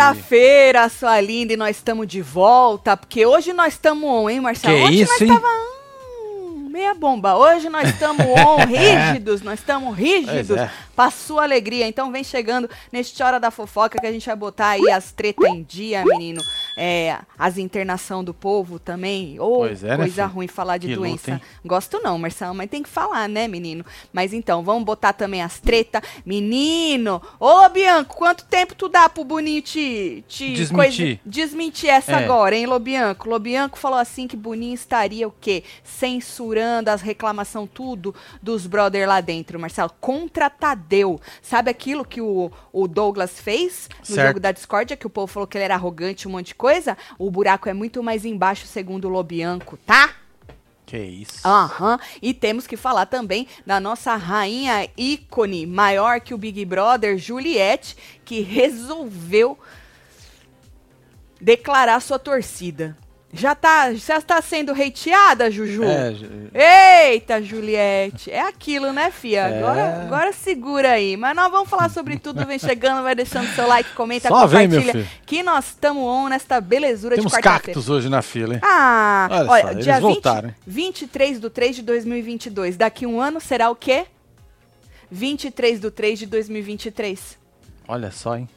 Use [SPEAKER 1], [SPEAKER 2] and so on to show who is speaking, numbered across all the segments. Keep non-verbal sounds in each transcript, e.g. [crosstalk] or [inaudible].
[SPEAKER 1] quarta-feira, sua linda, e nós estamos de volta, porque hoje nós estamos on, hein, Marcelo?
[SPEAKER 2] Que
[SPEAKER 1] Ontem
[SPEAKER 2] isso,
[SPEAKER 1] nós
[SPEAKER 2] hein?
[SPEAKER 1] tava hum, meia bomba. Hoje nós estamos on, [laughs] rígidos, nós estamos rígidos.
[SPEAKER 2] É.
[SPEAKER 1] Pra sua alegria. Então vem chegando neste Hora da Fofoca que a gente vai botar aí as treta em dia, menino. É, as internação do povo também. Ô,
[SPEAKER 2] Pois é, né,
[SPEAKER 1] coisa
[SPEAKER 2] filho?
[SPEAKER 1] ruim falar de
[SPEAKER 2] Que luta,
[SPEAKER 1] doença.
[SPEAKER 2] hein?
[SPEAKER 1] Gosto não, Marcelo, mas tem que falar, né, menino? Mas então, vamos botar também as treta. Menino! Ô, Bianco, quanto tempo tu dá pro Boninho te... te
[SPEAKER 2] Desmentir.
[SPEAKER 1] desmentir essa
[SPEAKER 2] É.
[SPEAKER 1] agora, hein, Lobianco? Lobianco falou assim que Boninho estaria o quê? Censurando as reclamação tudo dos brother lá dentro, Marcelo. Contra Tadeu. Sabe aquilo que o, o Douglas fez no
[SPEAKER 2] Certo.
[SPEAKER 1] jogo da discórdia, que o povo falou que ele era arrogante, um monte de coisa? O buraco é muito mais embaixo, segundo o Lobianco, tá?
[SPEAKER 2] Que isso.
[SPEAKER 1] Aham. E temos que falar também da nossa rainha ícone, maior que o Big Brother, Juliette, que resolveu declarar sua torcida. Já tá, já tá sendo hateada, Juju?
[SPEAKER 2] É, Ju-
[SPEAKER 1] Eita, Juliette. É aquilo, né, fia?
[SPEAKER 2] É.
[SPEAKER 1] Agora, agora segura aí. Mas nós vamos falar sobre tudo. Vem chegando, vai deixando seu like, comenta,
[SPEAKER 2] Só vem, meu
[SPEAKER 1] compartilha.
[SPEAKER 2] filho.
[SPEAKER 1] que nós estamos on nesta belezura
[SPEAKER 2] Temos
[SPEAKER 1] de quarta-feira.
[SPEAKER 2] cactos hoje na fila, hein?
[SPEAKER 1] Ah,
[SPEAKER 2] Olha
[SPEAKER 1] olha,
[SPEAKER 2] só, eles
[SPEAKER 1] dia 20,
[SPEAKER 2] voltaram, hein?
[SPEAKER 1] 23 do 3 de 2022. Daqui um ano será o quê? 23 do 3 de 2023.
[SPEAKER 2] Olha só, hein?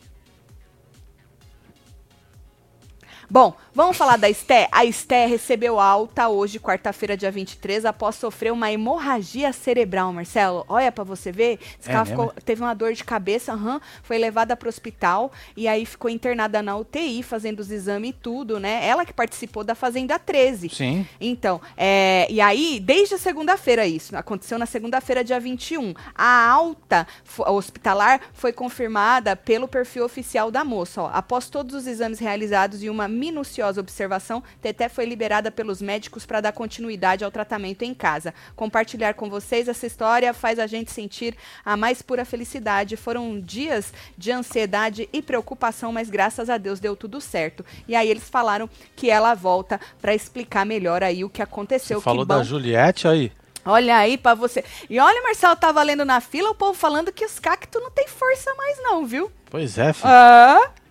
[SPEAKER 1] Bom, vamos falar da Esté? A Esté recebeu alta hoje, quarta-feira, dia 23, após sofrer uma hemorragia cerebral, Marcelo. Olha pra você ver. Que
[SPEAKER 2] É
[SPEAKER 1] ficou- teve uma dor de cabeça, aham, foi levada pro hospital e aí ficou internada na UTI, fazendo os exames e tudo, né? Ela que participou da Fazenda 13.
[SPEAKER 2] Sim.
[SPEAKER 1] Então, é, e aí, desde a segunda-feira isso, aconteceu na segunda-feira, dia 21. A alta hospitalar foi confirmada pelo perfil oficial da moça. Ó. Após todos os exames realizados e uma minuciosa observação, Teté foi liberada pelos médicos para dar continuidade ao tratamento em casa. Compartilhar com vocês essa história faz a gente sentir a mais pura felicidade. Foram dias de ansiedade e preocupação, mas graças a Deus deu tudo certo. E aí eles falaram que ela volta para explicar melhor aí o que aconteceu.
[SPEAKER 2] Você falou
[SPEAKER 1] que bom.
[SPEAKER 2] da Juliette aí.
[SPEAKER 1] Olha aí pra você. E olha, Marcelo, tava lendo na fila o povo falando que os cactos não tem força mais não, viu?
[SPEAKER 2] Pois é, filho.
[SPEAKER 1] Ah.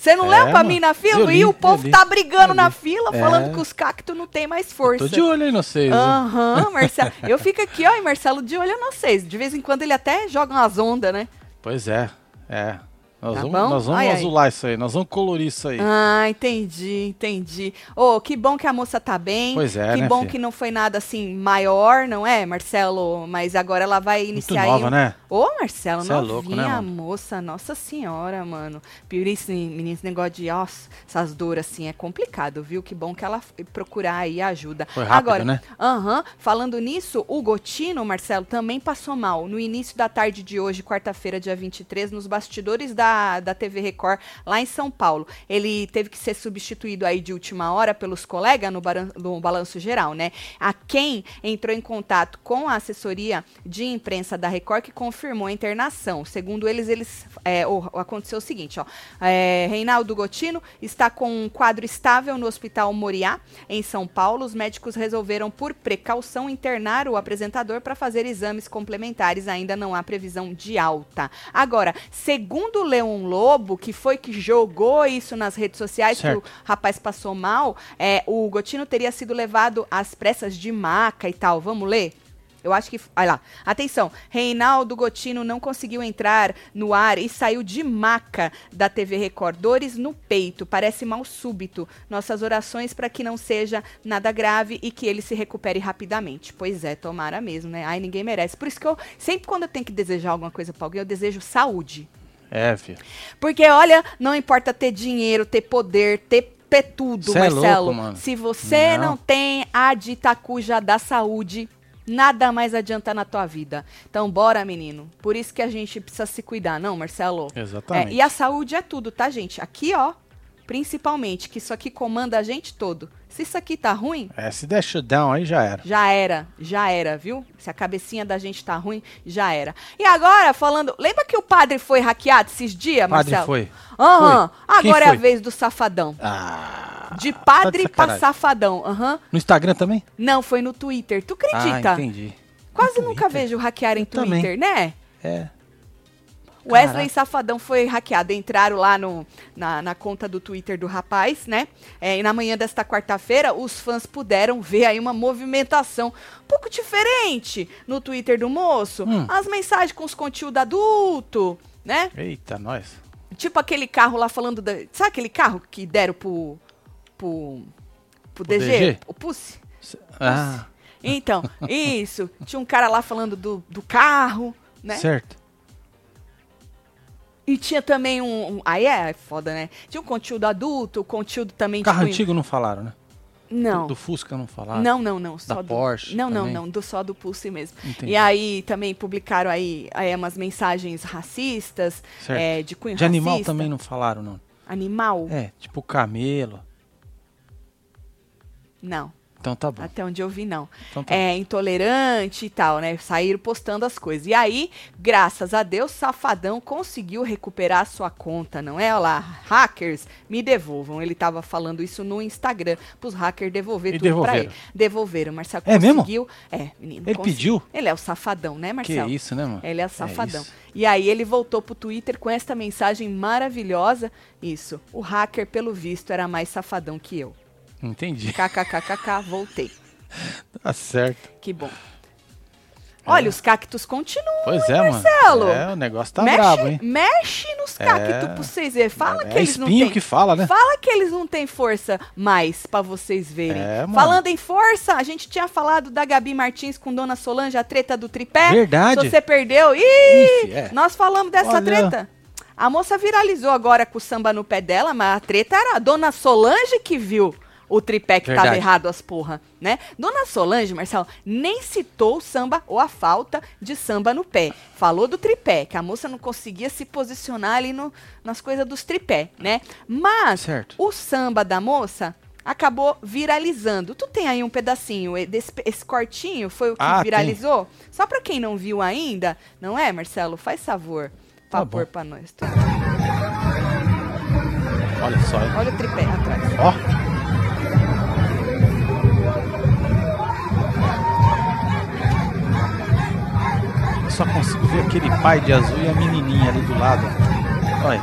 [SPEAKER 1] Você não
[SPEAKER 2] É,
[SPEAKER 1] leu pra
[SPEAKER 2] mano.
[SPEAKER 1] mim na fila?
[SPEAKER 2] Eu li,
[SPEAKER 1] e o
[SPEAKER 2] eu
[SPEAKER 1] povo
[SPEAKER 2] li,
[SPEAKER 1] tá brigando
[SPEAKER 2] eu
[SPEAKER 1] na fila,
[SPEAKER 2] É.
[SPEAKER 1] falando que os cactos não tem mais força.
[SPEAKER 2] Tô de olho aí no vocês. hein?
[SPEAKER 1] Aham, [laughs] Marcelo. Eu fico aqui, ó, e Marcelo de olho em vocês. De vez em quando ele até joga umas ondas, né?
[SPEAKER 2] Pois é. É. Nós
[SPEAKER 1] Tá
[SPEAKER 2] vamos,
[SPEAKER 1] bom?
[SPEAKER 2] nós vamos
[SPEAKER 1] Ai, ai.
[SPEAKER 2] azular isso aí, nós vamos colorir isso aí.
[SPEAKER 1] Ah, entendi, entendi. Ô, que bom que a moça tá bem.
[SPEAKER 2] Pois é,
[SPEAKER 1] Que
[SPEAKER 2] né,
[SPEAKER 1] bom
[SPEAKER 2] filha?
[SPEAKER 1] que não foi nada assim maior, não é, Marcelo? Mas agora ela vai
[SPEAKER 2] Muito
[SPEAKER 1] iniciar
[SPEAKER 2] nova,
[SPEAKER 1] aí. um-
[SPEAKER 2] né?
[SPEAKER 1] Ô, Marcelo,
[SPEAKER 2] Cê é
[SPEAKER 1] novinha
[SPEAKER 2] louco, né, mano?
[SPEAKER 1] moça, nossa senhora, mano. Por isso, menino, esse negócio de, ó, essas dores assim é complicado, viu? Que bom que ela foi procurar aí ajuda.
[SPEAKER 2] Foi rápido,
[SPEAKER 1] Agora,
[SPEAKER 2] né?
[SPEAKER 1] aham, falando nisso, o Gotino, Marcelo, também passou mal. No início da tarde de hoje, quarta-feira, dia 23, nos bastidores da, da TV Record, lá em São Paulo. Ele teve que ser substituído aí de última hora pelos colegas no, no balanço geral, né? A quem entrou em contato com a assessoria de imprensa da Record que confirmou a internação. Segundo eles, eles é, aconteceu o seguinte, ó. É, Reinaldo Gotino está com um quadro estável no Hospital Moriá, em São Paulo. Os médicos resolveram, por precaução, internar o apresentador para fazer exames complementares. Ainda não há previsão de alta. Agora, segundo o Leon Lobo, que foi que jogou isso nas redes sociais,
[SPEAKER 2] Certo.
[SPEAKER 1] que o rapaz passou mal, é, o Gotino teria sido levado às pressas de maca e tal. Vamos ler? Eu acho que. Olha lá. Atenção. Reinaldo Gotino não conseguiu entrar no ar e saiu de maca da TV Record. Dores no peito. Parece mal súbito. Nossas orações para que não seja nada grave e que ele se recupere rapidamente. Pois é, tomara mesmo, né? Ai, ninguém merece. Por isso que eu. Sempre quando eu tenho que desejar alguma coisa pra alguém, eu desejo saúde.
[SPEAKER 2] É, filho.
[SPEAKER 1] Porque, olha, não importa ter dinheiro, ter poder, ter, ter tudo,
[SPEAKER 2] Cê é
[SPEAKER 1] Marcelo.
[SPEAKER 2] louco, mano.
[SPEAKER 1] Se você não.
[SPEAKER 2] Não.
[SPEAKER 1] tem a ditacuja da saúde, nada mais adianta na tua vida. Então, bora, menino. Por isso que a gente precisa se cuidar, não, Marcelo?
[SPEAKER 2] Exatamente.
[SPEAKER 1] É, e a saúde é tudo, tá, gente? Aqui, ó, principalmente, que isso aqui comanda a gente todo. Se isso aqui tá ruim,
[SPEAKER 2] É, se der shutdown aí já era.
[SPEAKER 1] já era, já era, viu? Se a cabecinha da gente tá ruim, já era. E agora, falando. Lembra que o padre foi hackeado esses dias,
[SPEAKER 2] Padre
[SPEAKER 1] Marcelo?
[SPEAKER 2] foi.
[SPEAKER 1] Aham.
[SPEAKER 2] Quem
[SPEAKER 1] Agora é a
[SPEAKER 2] foi?
[SPEAKER 1] vez do safadão.
[SPEAKER 2] Ah.
[SPEAKER 1] De
[SPEAKER 2] tá de
[SPEAKER 1] padre pra safadão. Aham.
[SPEAKER 2] No Instagram também?
[SPEAKER 1] Não, foi no Twitter. Tu
[SPEAKER 2] Ah,
[SPEAKER 1] acredita?
[SPEAKER 2] entendi.
[SPEAKER 1] Quase
[SPEAKER 2] No
[SPEAKER 1] nunca
[SPEAKER 2] Twitter?
[SPEAKER 1] vejo hackear em
[SPEAKER 2] Eu também.
[SPEAKER 1] Twitter, né?
[SPEAKER 2] É.
[SPEAKER 1] Wesley
[SPEAKER 2] Caraca.
[SPEAKER 1] Safadão foi hackeado. Entraram lá no, na, na conta do Twitter do rapaz, né? É, e na manhã desta quarta-feira, os fãs puderam ver aí uma movimentação um pouco diferente no Twitter do moço.
[SPEAKER 2] Hum.
[SPEAKER 1] As mensagens com os conteúdos adulto, né?
[SPEAKER 2] Eita, nós.
[SPEAKER 1] Tipo aquele carro lá falando da. Sabe aquele carro que deram pro. pro. pro DG?
[SPEAKER 2] DG?
[SPEAKER 1] O Pussy?
[SPEAKER 2] Ah,
[SPEAKER 1] Então, [laughs] isso. Tinha um cara lá falando do, do carro, né?
[SPEAKER 2] certo.
[SPEAKER 1] E tinha também um, um- Aí é foda, né? Tinha um conteúdo adulto, conteúdo também
[SPEAKER 2] Carro
[SPEAKER 1] tipo,
[SPEAKER 2] antigo não falaram, né?
[SPEAKER 1] Não.
[SPEAKER 2] Do, do Fusca não falaram.
[SPEAKER 1] Não, não, não. Só
[SPEAKER 2] Da
[SPEAKER 1] do...
[SPEAKER 2] Porsche
[SPEAKER 1] Não, não,
[SPEAKER 2] também?
[SPEAKER 1] não. Do só do Pulse mesmo.
[SPEAKER 2] Entendi.
[SPEAKER 1] E aí também publicaram aí, aí umas mensagens racistas,
[SPEAKER 2] Certo.
[SPEAKER 1] é, de cunho
[SPEAKER 2] De animal
[SPEAKER 1] racista.
[SPEAKER 2] também não falaram, não.
[SPEAKER 1] Animal?
[SPEAKER 2] É, tipo camelo.
[SPEAKER 1] Não.
[SPEAKER 2] Então tá bom.
[SPEAKER 1] Até onde eu vi, não.
[SPEAKER 2] Então tá
[SPEAKER 1] É intolerante e tal, né? Saíram postando as coisas. E aí, graças a Deus, Safadão conseguiu recuperar a sua conta, não é? Olha lá, hackers, me devolvam. Ele tava falando isso no Instagram, pros hackers devolver
[SPEAKER 2] E
[SPEAKER 1] tudo pra
[SPEAKER 2] devolveram?
[SPEAKER 1] ele. Devolveram, Marcelo
[SPEAKER 2] É mesmo?
[SPEAKER 1] conseguiu. É, menino.
[SPEAKER 2] Ele
[SPEAKER 1] consegui-
[SPEAKER 2] pediu?
[SPEAKER 1] Ele é o safadão, né,
[SPEAKER 2] Que
[SPEAKER 1] Marcelo?
[SPEAKER 2] isso, né, mano?
[SPEAKER 1] Ele é safadão.
[SPEAKER 2] isso.
[SPEAKER 1] e aí ele voltou pro Twitter com esta mensagem maravilhosa. Isso. O hacker, pelo visto, era mais safadão que eu.
[SPEAKER 2] Entendi.
[SPEAKER 1] KKKKK, voltei.
[SPEAKER 2] Tá certo.
[SPEAKER 1] Que bom. Olha, os cactos continuam.
[SPEAKER 2] Pois é,
[SPEAKER 1] Marcelo?
[SPEAKER 2] mano. É, o negócio tá
[SPEAKER 1] mexe,
[SPEAKER 2] brabo, hein?
[SPEAKER 1] mexe nos cactos
[SPEAKER 2] É.
[SPEAKER 1] pra vocês verem. Fala que
[SPEAKER 2] é
[SPEAKER 1] eles não têm.
[SPEAKER 2] que fala, né?
[SPEAKER 1] Fala que eles não têm força mais pra vocês verem.
[SPEAKER 2] É, mano.
[SPEAKER 1] Falando em força, a gente tinha falado da Gabi Martins com Dona Solange, a treta do tripé.
[SPEAKER 2] Verdade.
[SPEAKER 1] Se você perdeu, ih,
[SPEAKER 2] Ixi, é.
[SPEAKER 1] nós falamos dessa
[SPEAKER 2] Olha.
[SPEAKER 1] treta. A moça viralizou agora com o samba no pé dela, mas a treta era a Dona Solange que viu o tripé que tava
[SPEAKER 2] Verdade.
[SPEAKER 1] errado as porra, né? Dona Solange, Marcelo, nem citou o samba ou a falta de samba no pé. Falou do tripé, que a moça não conseguia se posicionar ali no, nas coisas dos tripé, né? Mas
[SPEAKER 2] Certo.
[SPEAKER 1] o samba da moça acabou viralizando. Tu tem aí um pedacinho, desse, esse cortinho foi o que
[SPEAKER 2] Ah, tem.
[SPEAKER 1] viralizou? Só pra quem não viu ainda, não é, Marcelo? Faz favor.
[SPEAKER 2] Tá
[SPEAKER 1] Favor
[SPEAKER 2] bom.
[SPEAKER 1] pra nós.
[SPEAKER 2] Olha só?
[SPEAKER 1] Olha o tripé atrás.
[SPEAKER 2] Ó. Eu só consigo ver aquele pai de azul e a menininha ali do lado. Olha.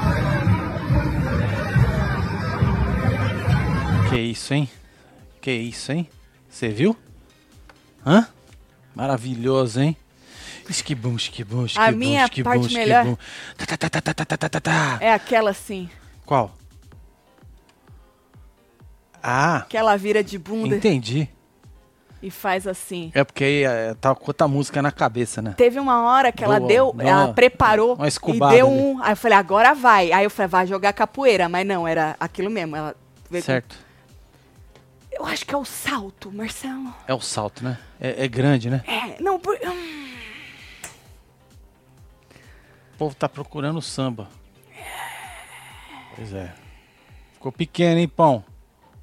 [SPEAKER 2] Que isso, hein? Que isso, hein? Você viu? Hã? Maravilhoso, hein? Esquibum, esquibum, esquibum, A
[SPEAKER 1] minha
[SPEAKER 2] esquibum,
[SPEAKER 1] parte
[SPEAKER 2] esquibum.
[SPEAKER 1] melhor
[SPEAKER 2] tá tá, tá, tá, tá, tá, tá, tá, tá, tá.
[SPEAKER 1] é aquela assim.
[SPEAKER 2] Qual? Ah.
[SPEAKER 1] Que ela vira de bunda.
[SPEAKER 2] Entendi
[SPEAKER 1] e faz assim.
[SPEAKER 2] É porque aí é, tá com outra música na cabeça, né?
[SPEAKER 1] Teve uma hora que ela
[SPEAKER 2] Boa,
[SPEAKER 1] deu, ela
[SPEAKER 2] uma-
[SPEAKER 1] preparou
[SPEAKER 2] uma
[SPEAKER 1] e deu
[SPEAKER 2] ali.
[SPEAKER 1] um. Aí eu falei, agora vai. Aí eu falei, vai jogar capoeira. Mas não, era aquilo mesmo. Ela veio com-
[SPEAKER 2] Certo.
[SPEAKER 1] Eu acho que é o salto, Marcelo.
[SPEAKER 2] É o salto, né? É, é grande, né?
[SPEAKER 1] É, não, por... hum,
[SPEAKER 2] O povo tá procurando samba. Pois é. Ficou pequeno, hein, pão?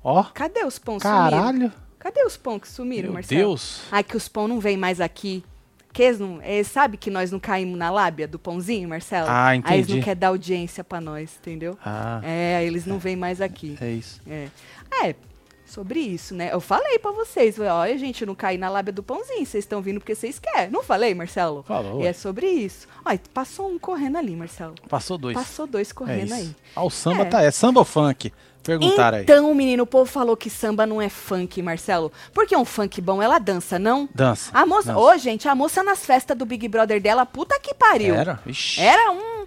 [SPEAKER 2] Ó,
[SPEAKER 1] cadê os pão
[SPEAKER 2] caralho.
[SPEAKER 1] Cadê os pão que sumiram,
[SPEAKER 2] Meu
[SPEAKER 1] Marcelo?
[SPEAKER 2] Deus.
[SPEAKER 1] Ai, que os pão não vêm mais aqui. Que eles não, eles sabe que nós não caímos na lábia do pãozinho, Marcelo?
[SPEAKER 2] Ah,
[SPEAKER 1] Aí eles não
[SPEAKER 2] entendi.
[SPEAKER 1] querem dar audiência pra nós, entendeu?
[SPEAKER 2] Ah,
[SPEAKER 1] É, eles não vêm mais aqui.
[SPEAKER 2] é isso.
[SPEAKER 1] É. É, sobre isso, né? Eu falei pra vocês, olha, gente, não cair na lábia do pãozinho, vocês estão vindo porque vocês querem. Não falei, Marcelo?
[SPEAKER 2] Falou.
[SPEAKER 1] E é sobre isso. Olha, passou um correndo ali, Marcelo.
[SPEAKER 2] Passou dois.
[SPEAKER 1] Passou dois
[SPEAKER 2] é
[SPEAKER 1] correndo
[SPEAKER 2] isso.
[SPEAKER 1] aí.
[SPEAKER 2] Ah, o samba
[SPEAKER 1] É.
[SPEAKER 2] tá. É samba ou funk? Perguntaram aí.
[SPEAKER 1] Então, menino, o povo falou que samba não é funk, Marcelo. Porque um funk bom, ela dança, não?
[SPEAKER 2] Dança.
[SPEAKER 1] A moça, ô, gente, a moça nas festas do Big Brother dela, puta que pariu.
[SPEAKER 2] Era? Ixi.
[SPEAKER 1] Era um.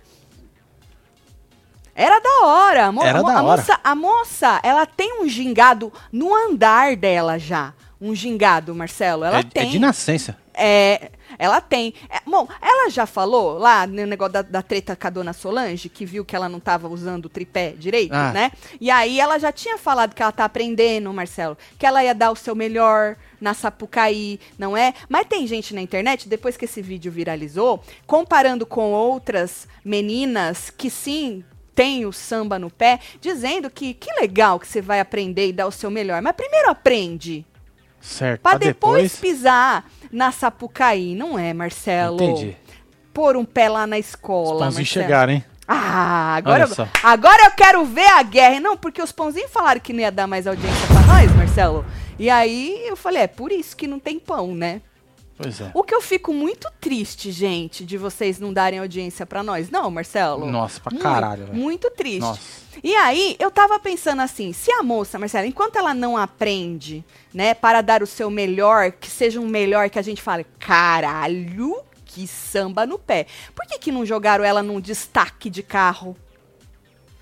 [SPEAKER 1] Era da hora. A mo-
[SPEAKER 2] Era
[SPEAKER 1] a mo-
[SPEAKER 2] da
[SPEAKER 1] a. Moça, a moça, ela tem um gingado no andar dela já. Um gingado, Marcelo. Ela
[SPEAKER 2] é,
[SPEAKER 1] tem.
[SPEAKER 2] é de nascença.
[SPEAKER 1] É, ela tem. É, bom, ela já falou lá no negócio da, da treta com a dona Solange, que viu que ela não tava usando o tripé direito,
[SPEAKER 2] Ah.
[SPEAKER 1] né? E aí ela já tinha falado que ela tá aprendendo, Marcelo, que ela ia dar o seu melhor na Sapucaí, não é? Mas tem gente na internet, depois que esse vídeo viralizou, comparando com outras meninas que sim tem o samba no pé, dizendo que que legal que você vai aprender e dar o seu melhor. Mas primeiro aprende.
[SPEAKER 2] Certo.
[SPEAKER 1] Pra
[SPEAKER 2] Pra
[SPEAKER 1] depois, pisar na Sapucaí, não é, Marcelo?
[SPEAKER 2] Entendi.
[SPEAKER 1] Pôr um pé lá na
[SPEAKER 2] Os
[SPEAKER 1] escola,
[SPEAKER 2] pãozinhos
[SPEAKER 1] Marcelo.
[SPEAKER 2] chegaram, hein?
[SPEAKER 1] Ah, agora,
[SPEAKER 2] só.
[SPEAKER 1] agora eu quero ver a guerra. Não, porque os pãozinhos falaram que não ia dar mais audiência pra nós, Marcelo. E aí eu falei, é por isso que não tem pão, né?
[SPEAKER 2] Pois é.
[SPEAKER 1] O que eu fico muito triste, gente, de vocês não darem audiência pra nós. Não, Marcelo.
[SPEAKER 2] Nossa, pra
[SPEAKER 1] Muito,
[SPEAKER 2] caralho, velho.
[SPEAKER 1] Muito triste.
[SPEAKER 2] Nossa.
[SPEAKER 1] E aí, eu tava pensando assim, se a moça, Marcelo, enquanto ela não aprende, né, para dar o seu melhor, que seja um melhor que a gente fale, caralho, que samba no pé. Por que que não jogaram ela num destaque de carro?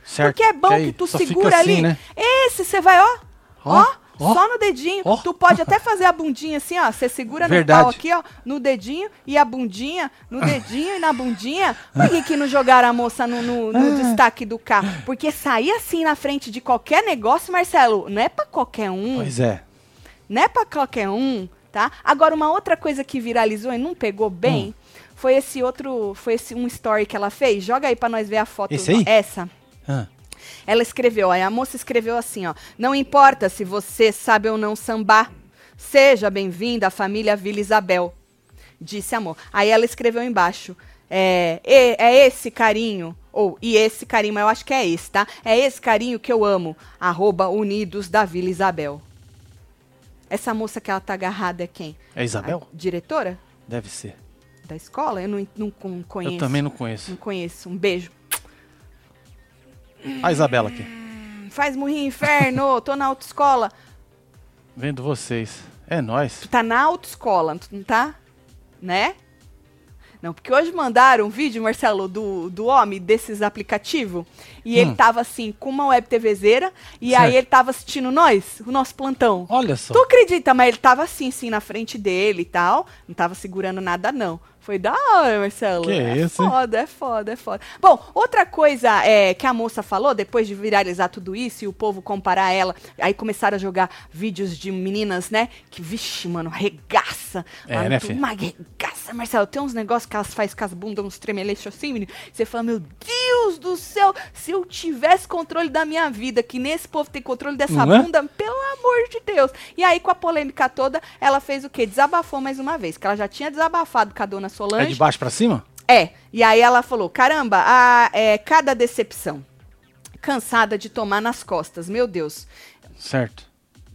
[SPEAKER 2] Certo.
[SPEAKER 1] Porque é bom
[SPEAKER 2] aí
[SPEAKER 1] que tu segura
[SPEAKER 2] assim,
[SPEAKER 1] ali.
[SPEAKER 2] Né?
[SPEAKER 1] Esse você vai, ó, ó,
[SPEAKER 2] Ó, ó,
[SPEAKER 1] só no dedinho.
[SPEAKER 2] ó.
[SPEAKER 1] Tu pode até fazer a bundinha assim, ó. Você segura
[SPEAKER 2] Verdade.
[SPEAKER 1] no pau aqui, ó, no dedinho e a bundinha, no dedinho e na bundinha. Por que, que não jogaram a moça no, no-
[SPEAKER 2] Ah.
[SPEAKER 1] no destaque do carro? Porque sair assim na frente de qualquer negócio, Marcelo, não é pra qualquer um.
[SPEAKER 2] Pois é.
[SPEAKER 1] Não é pra qualquer um, tá? Agora, uma outra coisa que viralizou e não pegou bem foi esse outro. Foi esse um story que ela fez. Joga aí pra nós ver a foto.
[SPEAKER 2] Esse aí?
[SPEAKER 1] Essa.
[SPEAKER 2] Ah,
[SPEAKER 1] Ela escreveu, ó, a moça escreveu assim, ó. Não importa se você sabe ou não sambar, seja bem-vinda à família Vila Isabel, disse amor. Aí ela escreveu embaixo, é, "E- é esse carinho, ou e esse carinho, mas eu acho que é esse, tá? É esse carinho que eu amo, arroba Unidos da Vila Isabel. Essa moça que ela tá agarrada é quem?
[SPEAKER 2] é Isabel?
[SPEAKER 1] A diretora
[SPEAKER 2] Deve ser.
[SPEAKER 1] da escola? Eu não, não con- conheço.
[SPEAKER 2] Eu também não conheço.
[SPEAKER 1] Não conheço. Um beijo.
[SPEAKER 2] A Isabela aqui.
[SPEAKER 1] Faz morrer inferno, tô na autoescola.
[SPEAKER 2] Vendo vocês. É nóis.
[SPEAKER 1] Tu tá na autoescola, tu não tá? Né? Não, porque hoje mandaram um vídeo, Marcelo, do, do homem desses aplicativos. E ele
[SPEAKER 2] Hum.
[SPEAKER 1] tava assim, com uma web TVzeira. E
[SPEAKER 2] Certo.
[SPEAKER 1] aí ele tava assistindo nós, o nosso plantão.
[SPEAKER 2] Olha só.
[SPEAKER 1] Tu acredita? Mas ele tava assim, assim, na frente dele e tal. Não tava segurando nada, não. Foi da hora, Marcelo.
[SPEAKER 2] Que
[SPEAKER 1] é
[SPEAKER 2] isso, hein?
[SPEAKER 1] foda, é foda, é foda. Bom, outra coisa é, que a moça falou, depois de viralizar tudo isso e o povo comparar ela, aí começaram a jogar vídeos de meninas, né? Que, vixe, mano, regaça.
[SPEAKER 2] É,
[SPEAKER 1] Lá no
[SPEAKER 2] né, filho?
[SPEAKER 1] Uma regaça, Marcelo. Tem uns negócios que elas fazem com as bundas, uns tremeleixos assim, menino. Você fala, meu Deus do céu, se eu tivesse controle da minha vida, que nesse povo tem controle dessa
[SPEAKER 2] Não é?
[SPEAKER 1] bunda, pelo amor de Deus. E aí, com a polêmica toda, ela fez o quê? Desabafou mais uma vez, que ela já tinha desabafado com a dona
[SPEAKER 2] É
[SPEAKER 1] Solange.
[SPEAKER 2] de baixo pra cima?
[SPEAKER 1] É, e aí ela falou: caramba, a, é, cada decepção. Cansada de tomar nas costas, meu Deus.
[SPEAKER 2] Certo.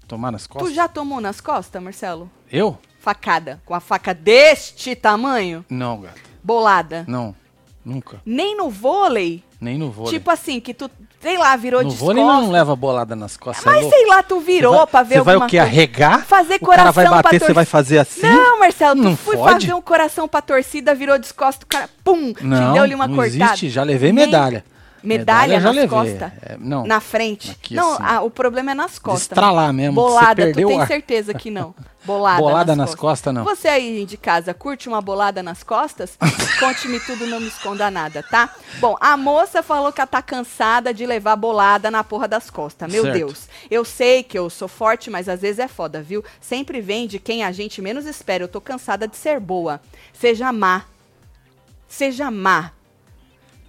[SPEAKER 2] Tomar nas costas?
[SPEAKER 1] Tu já tomou nas costas, Marcelo?
[SPEAKER 2] Eu?
[SPEAKER 1] Facada. Com a faca deste tamanho?
[SPEAKER 2] Não, gato.
[SPEAKER 1] Bolada.
[SPEAKER 2] Não. Nunca.
[SPEAKER 1] Nem no vôlei?
[SPEAKER 2] Nem no vôlei.
[SPEAKER 1] Tipo assim, que tu, sei lá, virou
[SPEAKER 2] no
[SPEAKER 1] de
[SPEAKER 2] vôlei
[SPEAKER 1] costas.
[SPEAKER 2] não leva bolada nas costas. é
[SPEAKER 1] Mas
[SPEAKER 2] louco.
[SPEAKER 1] sei lá, tu virou
[SPEAKER 2] vai-
[SPEAKER 1] pra ver
[SPEAKER 2] Você vai o quê? Arregar?
[SPEAKER 1] Fazer
[SPEAKER 2] O cara vai
[SPEAKER 1] coração pra
[SPEAKER 2] bater, você vai fazer assim?
[SPEAKER 1] Não, Marcelo, tu
[SPEAKER 2] Não
[SPEAKER 1] fui
[SPEAKER 2] fode.
[SPEAKER 1] fazer um coração pra torcida, virou de costas, o cara, pum,
[SPEAKER 2] Não,
[SPEAKER 1] te deu-lhe uma
[SPEAKER 2] não
[SPEAKER 1] cortada.
[SPEAKER 2] existe, já levei
[SPEAKER 1] Nem-
[SPEAKER 2] medalha.
[SPEAKER 1] Medalha, nas costas?
[SPEAKER 2] é, não,
[SPEAKER 1] Na frente?
[SPEAKER 2] aqui
[SPEAKER 1] não,
[SPEAKER 2] assim.
[SPEAKER 1] ah, o problema é nas costas.
[SPEAKER 2] Destralar mesmo, que você
[SPEAKER 1] Bolada, tu tem certeza que não. Bolada, [laughs]
[SPEAKER 2] Bolada
[SPEAKER 1] nas,
[SPEAKER 2] nas costas, não.
[SPEAKER 1] Você aí de casa, curte uma bolada nas costas? [laughs] Conte-me tudo, não me esconda nada, tá? Bom, a moça falou que ela tá cansada de levar bolada na porra das costas. Meu
[SPEAKER 2] Certo.
[SPEAKER 1] Deus. Eu sei que eu sou forte, mas às vezes é foda, viu? Sempre vem de quem a gente menos espera. Eu tô cansada de ser boa. Seja má. Seja má.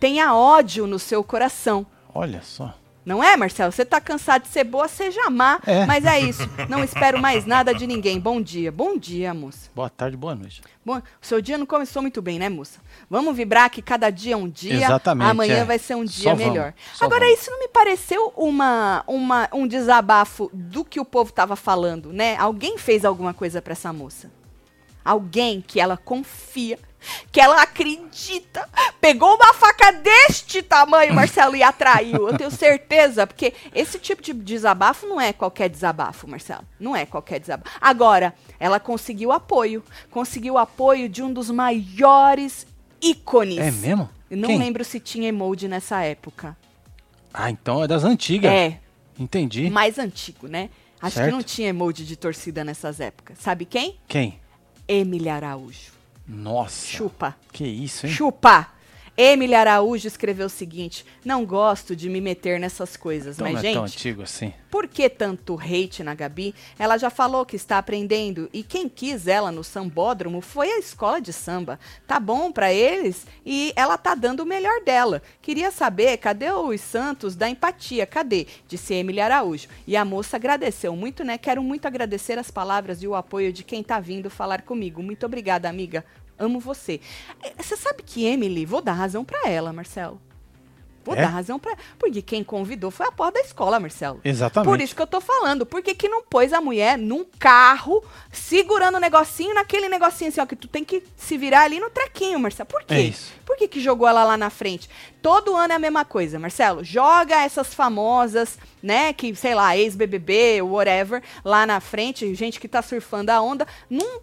[SPEAKER 1] Tenha ódio no seu coração.
[SPEAKER 2] Olha só.
[SPEAKER 1] Não é, Marcelo? Você tá cansado de ser boa, seja má.
[SPEAKER 2] É.
[SPEAKER 1] Mas é isso. Não espero mais nada de ninguém. Bom dia. Bom dia, moça.
[SPEAKER 2] Boa tarde, boa noite.
[SPEAKER 1] Bom, o seu dia não começou muito bem, né, moça? Vamos vibrar que cada dia é um dia.
[SPEAKER 2] Exatamente,
[SPEAKER 1] Amanhã
[SPEAKER 2] é.
[SPEAKER 1] vai ser um
[SPEAKER 2] Só
[SPEAKER 1] dia
[SPEAKER 2] vamos,
[SPEAKER 1] melhor.
[SPEAKER 2] só
[SPEAKER 1] Agora,
[SPEAKER 2] vamos.
[SPEAKER 1] isso não me pareceu uma, uma, um desabafo do que o povo tava falando, né? Alguém fez alguma coisa pra essa moça. Alguém que ela confia, que ela acredita, pegou uma faca deste tamanho, Marcelo, e atraiu. Eu tenho certeza, porque esse tipo de desabafo não é qualquer desabafo, Marcelo. Não é qualquer desabafo. Agora, ela conseguiu apoio. Conseguiu apoio de um dos maiores ícones.
[SPEAKER 2] É mesmo?
[SPEAKER 1] Eu não
[SPEAKER 2] Quem?
[SPEAKER 1] lembro se tinha emoji nessa época.
[SPEAKER 2] Ah, então é das antigas.
[SPEAKER 1] É,
[SPEAKER 2] Entendi.
[SPEAKER 1] mais antigo, né? Acho
[SPEAKER 2] Certo.
[SPEAKER 1] que não tinha emoji de torcida nessas épocas. Sabe quem?
[SPEAKER 2] Quem?
[SPEAKER 1] Emily Araújo.
[SPEAKER 2] Nossa.
[SPEAKER 1] Chupa.
[SPEAKER 2] Que isso, hein?
[SPEAKER 1] Chupa! Emily Araújo escreveu o seguinte: Não gosto de me meter nessas coisas,
[SPEAKER 2] Então
[SPEAKER 1] mas,
[SPEAKER 2] não é tão
[SPEAKER 1] gente,
[SPEAKER 2] antigo assim.
[SPEAKER 1] por que tanto hate na Gabi? Ela já falou que está aprendendo e quem quis ela no sambódromo foi a escola de samba. Tá bom pra eles e ela tá dando o melhor dela. Queria saber cadê os santos da empatia? Cadê? Disse Emily Araújo. E a moça agradeceu muito, né? Quero muito agradecer as palavras e o apoio de quem tá vindo falar comigo. Muito obrigada, amiga. Amo você. Eh, Você sabe que Emily, vou dar razão pra ela, Marcelo. Vou
[SPEAKER 2] É?
[SPEAKER 1] dar razão pra. Porque quem convidou foi a porra da escola, Marcelo.
[SPEAKER 2] Exatamente.
[SPEAKER 1] Por isso que eu tô falando. Por que, que não pôs a mulher num carro, segurando o negocinho, naquele negocinho assim, ó, que tu tem que se virar ali no trequinho, Marcelo? Por quê?
[SPEAKER 2] É isso.
[SPEAKER 1] Por que, que jogou ela lá na frente? Todo ano é a mesma coisa, Marcelo. Joga essas famosas, né, que, sei lá, ex-BBB, whatever, lá na frente, gente que tá surfando a onda, num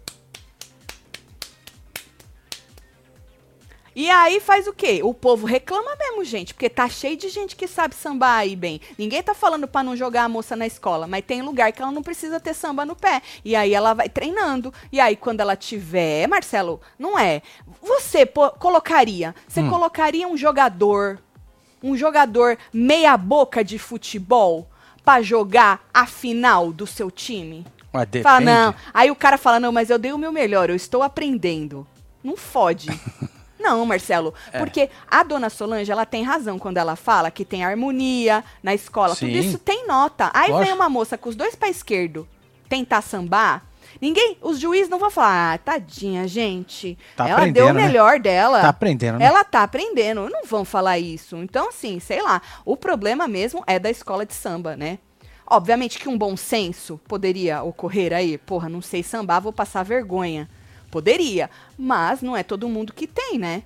[SPEAKER 1] E aí faz o quê? O povo reclama mesmo, gente, porque tá cheio de gente que sabe sambar aí bem. Ninguém tá falando pra não jogar a moça na escola, mas tem lugar que ela não precisa ter samba no pé. E aí ela vai treinando. E aí quando ela tiver, Marcelo, não é. Você pô- colocaria, você colocaria um jogador, um jogador meia boca de futebol pra jogar a final do seu time?
[SPEAKER 2] Mas depende.
[SPEAKER 1] Fala, não. Aí o cara fala, não, mas eu dei o meu melhor, eu estou aprendendo. Não fode. [laughs] Não, Marcelo,
[SPEAKER 2] É.
[SPEAKER 1] porque a dona Solange, ela tem razão quando ela fala que tem harmonia na escola, tudo
[SPEAKER 2] Sim.
[SPEAKER 1] isso tem nota. Aí vem uma moça com os dois pés esquerdos tentar sambar, ninguém, os juízes não vão falar, ah, tadinha, gente,
[SPEAKER 2] Tá
[SPEAKER 1] ela deu o
[SPEAKER 2] né?
[SPEAKER 1] melhor dela.
[SPEAKER 2] Tá aprendendo, né?
[SPEAKER 1] Ela tá aprendendo, não vão falar isso. Então, assim, sei lá, o problema mesmo é da escola de samba, né? Obviamente que um bom senso poderia ocorrer aí. Porra, não sei sambar, vou passar vergonha. Poderia, mas não é todo mundo que tem, né?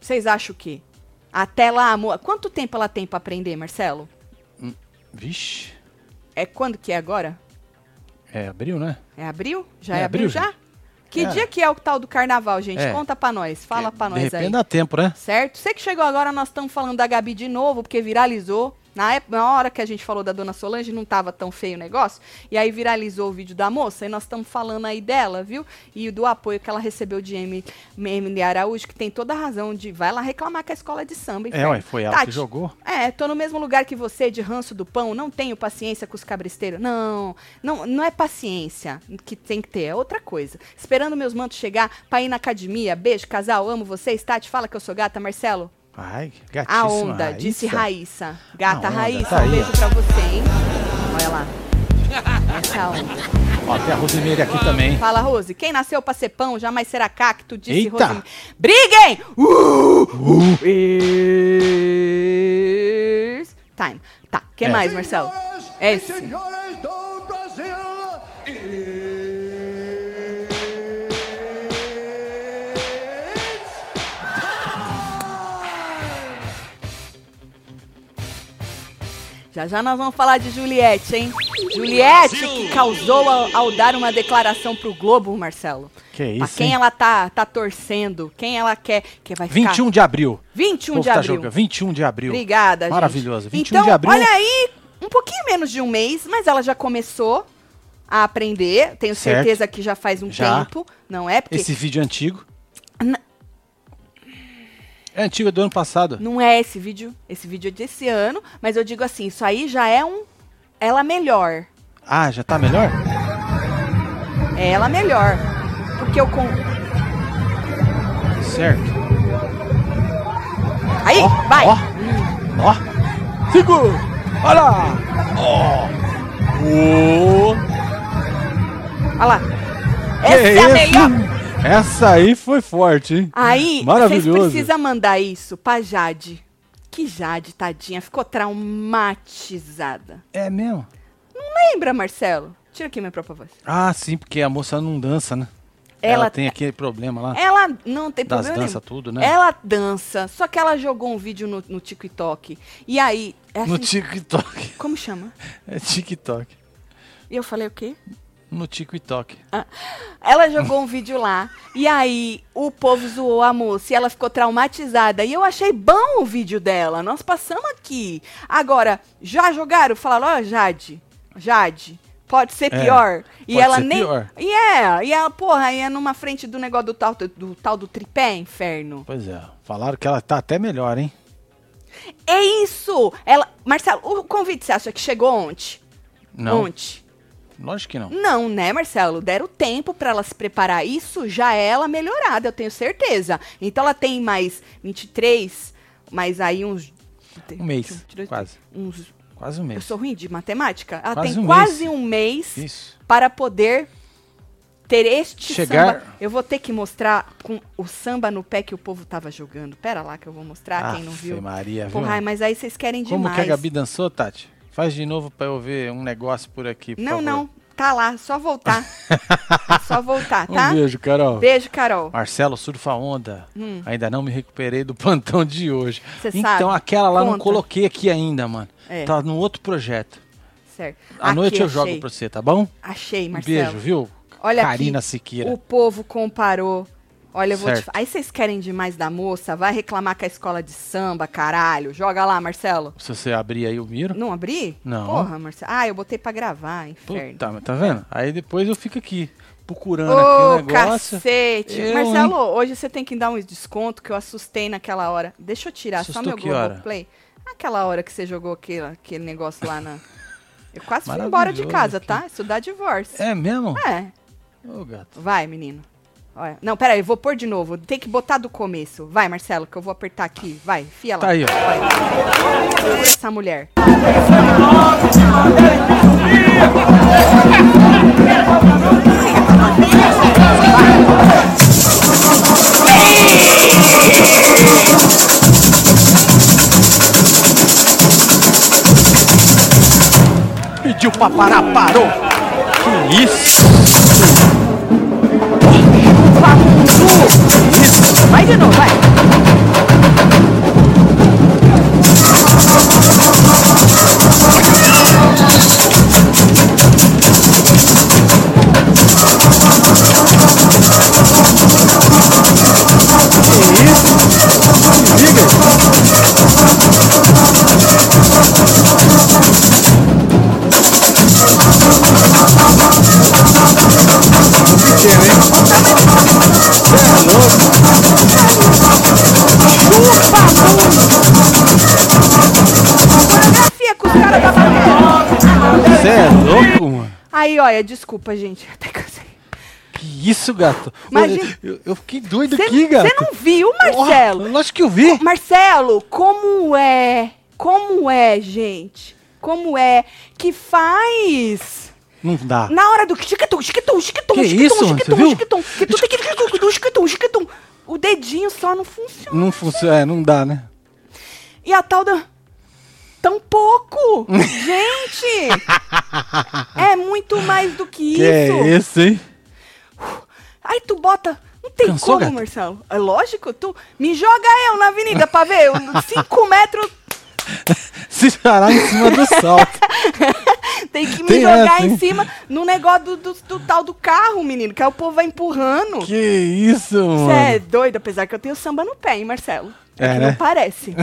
[SPEAKER 1] Vocês acham o quê? Até lá, amor. Quanto tempo ela tem pra aprender, Marcelo?
[SPEAKER 2] Vixe.
[SPEAKER 1] É quando que é agora?
[SPEAKER 2] É abril, né?
[SPEAKER 1] É abril? Já
[SPEAKER 2] É
[SPEAKER 1] é, abril,
[SPEAKER 2] abril,
[SPEAKER 1] já? Que
[SPEAKER 2] É.
[SPEAKER 1] dia que é o tal do carnaval, gente?
[SPEAKER 2] É.
[SPEAKER 1] Conta pra nós. Fala pra
[SPEAKER 2] De
[SPEAKER 1] nós
[SPEAKER 2] repente
[SPEAKER 1] aí.
[SPEAKER 2] dá tempo, né?
[SPEAKER 1] Certo? Você que chegou agora, nós estamos falando da Gabi de novo, porque viralizou. Na, época, na hora que a gente falou da dona Solange, não tava tão feio o negócio. E aí viralizou o vídeo da moça, e nós estamos falando aí dela, viu? E do apoio que ela recebeu de M- Emily Araújo, que tem toda a razão de. Vai lá reclamar com a escola de samba.
[SPEAKER 2] É, ué, foi ela
[SPEAKER 1] Tati,
[SPEAKER 2] que jogou.
[SPEAKER 1] É, tô no mesmo lugar que você, de ranço do pão, não tenho paciência com os cabresteiros. Não, não, não é paciência que tem que ter, é outra coisa. Esperando meus mantos chegar pra ir na academia. Beijo, casal, amo vocês. Tati, fala que eu sou gata, Marcelo.
[SPEAKER 2] Ai, gatíssima.
[SPEAKER 1] A onda, disse Raíssa. Gata
[SPEAKER 2] onda,
[SPEAKER 1] Raíssa,
[SPEAKER 2] tá
[SPEAKER 1] um beijo pra você, hein? Olha lá. Essa onda.
[SPEAKER 2] Ó, tem a Rosimeire aqui também.
[SPEAKER 1] Fala, Rose. Quem nasceu pra ser pão jamais será cacto, disse
[SPEAKER 2] Eita.
[SPEAKER 1] Rose. Briguem! Uh! It's Time. Tá, que
[SPEAKER 2] É.
[SPEAKER 1] mais, Marcelo? É esse. Já já nós vamos falar de Juliette, hein? Juliette que causou ao, ao dar uma declaração pro Globo, Marcelo.
[SPEAKER 2] Que
[SPEAKER 1] Pra
[SPEAKER 2] isso,
[SPEAKER 1] quem
[SPEAKER 2] hein?
[SPEAKER 1] ela tá, tá torcendo, quem ela quer que vai ficar...
[SPEAKER 2] 21 de abril.
[SPEAKER 1] 21
[SPEAKER 2] O povo
[SPEAKER 1] de
[SPEAKER 2] tá
[SPEAKER 1] abril.
[SPEAKER 2] jogando. 21 de abril.
[SPEAKER 1] Obrigada, gente.
[SPEAKER 2] Maravilhoso. 21
[SPEAKER 1] então,
[SPEAKER 2] de abril.
[SPEAKER 1] olha aí, um pouquinho menos de um mês, mas ela já começou a aprender. Tenho
[SPEAKER 2] Certo.
[SPEAKER 1] certeza que já faz um
[SPEAKER 2] Já.
[SPEAKER 1] tempo, não é? Porque
[SPEAKER 2] Esse vídeo é antigo.
[SPEAKER 1] N-
[SPEAKER 2] É antigo, é do ano passado.
[SPEAKER 1] não é esse vídeo. Esse vídeo é desse ano, mas eu digo assim, isso aí já é um ela melhor.
[SPEAKER 2] Ah, já tá melhor?
[SPEAKER 1] É ela melhor. Porque eu com
[SPEAKER 2] Certo.
[SPEAKER 1] Aí,
[SPEAKER 2] Ó,
[SPEAKER 1] vai.
[SPEAKER 2] Ó, ó. Segura. Olha lá. Ó. Ô.
[SPEAKER 1] Olha lá.
[SPEAKER 2] Que
[SPEAKER 1] Essa é a
[SPEAKER 2] isso?
[SPEAKER 1] melhor.
[SPEAKER 2] Essa aí foi forte, hein?
[SPEAKER 1] Aí, vocês
[SPEAKER 2] Maravilhoso.
[SPEAKER 1] precisam mandar isso pra Jade. Que Jade, tadinha, ficou traumatizada.
[SPEAKER 2] É mesmo?
[SPEAKER 1] Lembra, Marcelo? Tira aqui minha própria voz.
[SPEAKER 2] Ah, sim, porque a moça não dança, né?
[SPEAKER 1] Ela-
[SPEAKER 2] Ela, tem aquele problema lá.
[SPEAKER 1] Ela não tem
[SPEAKER 2] Das
[SPEAKER 1] problema
[SPEAKER 2] dança
[SPEAKER 1] nenhum.
[SPEAKER 2] tudo, né?
[SPEAKER 1] Ela dança, só que ela jogou um vídeo no, no TikTok. E aí, é
[SPEAKER 2] No
[SPEAKER 1] assim,
[SPEAKER 2] TikTok.
[SPEAKER 1] como chama?
[SPEAKER 2] É TikTok.
[SPEAKER 1] E eu falei o quê?
[SPEAKER 2] No TikTok.
[SPEAKER 1] Ela jogou um vídeo lá, e aí o povo zoou a moça e ela ficou traumatizada. E eu achei bom o vídeo dela, nós passamos aqui. Agora, já jogaram? Falaram, ó, Jade, Jade, pode ser
[SPEAKER 2] É,
[SPEAKER 1] pior. e
[SPEAKER 2] pode
[SPEAKER 1] ela
[SPEAKER 2] ser
[SPEAKER 1] nem.
[SPEAKER 2] pior.
[SPEAKER 1] E é, e ela, porra, ia numa frente do negócio do tal do, do tal do tripé, inferno.
[SPEAKER 2] Pois é. Falaram que ela tá até melhor, hein?
[SPEAKER 1] É isso! Ela. Marcelo, o convite você acha que chegou ontem?
[SPEAKER 2] Não.
[SPEAKER 1] Ontem?
[SPEAKER 2] Lógico que não.
[SPEAKER 1] Não, né, Marcelo? Deram tempo pra ela se preparar. Isso já é ela melhorada, eu tenho certeza. Então ela tem mais 23, mais aí uns.
[SPEAKER 2] Um mês, quase.
[SPEAKER 1] Uns,
[SPEAKER 2] Quase um
[SPEAKER 1] eu
[SPEAKER 2] mês.
[SPEAKER 1] sou ruim de matemática. Ela
[SPEAKER 2] Quase
[SPEAKER 1] tem
[SPEAKER 2] um
[SPEAKER 1] quase
[SPEAKER 2] mês.
[SPEAKER 1] um mês
[SPEAKER 2] Isso.
[SPEAKER 1] para poder ter este
[SPEAKER 2] Chegar-
[SPEAKER 1] samba. Eu vou ter que mostrar com o samba no pé que o povo tava jogando. Pera lá que eu vou mostrar, quem não viu.
[SPEAKER 2] Maria, viu?
[SPEAKER 1] Porra, ai, mas aí vocês querem
[SPEAKER 2] Como
[SPEAKER 1] demais.
[SPEAKER 2] que a Gabi dançou, Tati? Faz de novo pra eu ver um negócio por aqui, por
[SPEAKER 1] Não,
[SPEAKER 2] favor.
[SPEAKER 1] não. Tá lá, só voltar. é [laughs] só voltar, tá?
[SPEAKER 2] Um beijo, Carol.
[SPEAKER 1] Beijo, Carol.
[SPEAKER 2] Marcelo, surfa onda. Ainda não me recuperei do plantão de hoje.
[SPEAKER 1] Hum. Cê
[SPEAKER 2] então
[SPEAKER 1] sabe?
[SPEAKER 2] aquela lá não
[SPEAKER 1] Conta.
[SPEAKER 2] coloquei aqui ainda, mano.
[SPEAKER 1] É.
[SPEAKER 2] Tá no outro projeto.
[SPEAKER 1] Certo.
[SPEAKER 2] À
[SPEAKER 1] Aqui,
[SPEAKER 2] noite eu
[SPEAKER 1] achei.
[SPEAKER 2] jogo pra você, tá bom?
[SPEAKER 1] Achei,
[SPEAKER 2] Um
[SPEAKER 1] Marcelo.
[SPEAKER 2] beijo, viu?
[SPEAKER 1] Olha
[SPEAKER 2] Karina
[SPEAKER 1] aqui,
[SPEAKER 2] Siqueira.
[SPEAKER 1] O povo comparou. Olha, eu vou te Aí vocês querem demais da moça? Vai reclamar com a escola de samba, caralho. Joga lá, Marcelo.
[SPEAKER 2] Se você abrir aí o miro.
[SPEAKER 1] Não abri?
[SPEAKER 2] Não.
[SPEAKER 1] Porra, Marcelo. Ah, eu botei pra gravar, inferno.
[SPEAKER 2] Puta, mas tá vendo? Aí depois eu fico aqui, procurando
[SPEAKER 1] Ô,
[SPEAKER 2] aqui o negócio.
[SPEAKER 1] cacete.
[SPEAKER 2] Eu,
[SPEAKER 1] Marcelo, hoje você tem que dar um desconto que eu assustei naquela hora. Deixa eu tirar só
[SPEAKER 2] Assustou
[SPEAKER 1] meu
[SPEAKER 2] que hora?
[SPEAKER 1] Globoplay. Aquela hora que você jogou aquele, aquele negócio lá na... [laughs] Eu quase fui embora de casa,
[SPEAKER 2] aqui.
[SPEAKER 1] tá? Estudar divórcio.
[SPEAKER 2] É mesmo?
[SPEAKER 1] É.
[SPEAKER 2] Ô, gato.
[SPEAKER 1] Vai, menino. Olha. Não, pera aí, vou pôr de novo. Tem que botar do começo. Vai, Marcelo, que eu vou apertar aqui. Vai, fia lá.
[SPEAKER 2] Tá aí, ó.
[SPEAKER 1] Vai. Essa mulher.
[SPEAKER 2] Pediu pra parar, parou. Que isso?
[SPEAKER 1] Vai de novo, vai. Fotografia Aí, olha, desculpa, gente. [laughs] Até cansei.
[SPEAKER 2] Que isso, gato?
[SPEAKER 1] Imagina-
[SPEAKER 2] Eu, eu- eu fiquei doido
[SPEAKER 1] Você
[SPEAKER 2] aqui, gato.
[SPEAKER 1] não viu, Marcelo?
[SPEAKER 2] Oh, lógico que eu vi.
[SPEAKER 1] Marcelo, como é? Como é, gente? Como é que faz?
[SPEAKER 2] Não dá.
[SPEAKER 1] Na hora do chiquitum, chiquitum, chiquitum,
[SPEAKER 2] Que
[SPEAKER 1] chiquitum,
[SPEAKER 2] isso, Você
[SPEAKER 1] chiquitum, chiquitum, chiquitum, chiquitum, chiquitum. O dedinho só não funciona.
[SPEAKER 2] Não funciona, é, não dá, né?
[SPEAKER 1] E a tal da... Tão pouco! Gente! É muito mais do que,
[SPEAKER 2] Que
[SPEAKER 1] isso.
[SPEAKER 2] é isso, hein?
[SPEAKER 1] Aí tu bota... Não tem
[SPEAKER 2] Cansou,
[SPEAKER 1] como,
[SPEAKER 2] gata?
[SPEAKER 1] Marcelo. É lógico, tu... Me joga eu na avenida pra ver. eu- [laughs] Cinco metros [laughs]
[SPEAKER 2] Se parar em cima do salto. [laughs]
[SPEAKER 1] Tem que me
[SPEAKER 2] Tem
[SPEAKER 1] jogar
[SPEAKER 2] essa,
[SPEAKER 1] em cima no negócio do, do- do tal do carro, menino. Que aí o povo vai empurrando.
[SPEAKER 2] que isso, mano?
[SPEAKER 1] Você é doido, apesar que eu tenho samba no pé, hein, Marcelo? É,
[SPEAKER 2] É,
[SPEAKER 1] que
[SPEAKER 2] né?
[SPEAKER 1] não parece.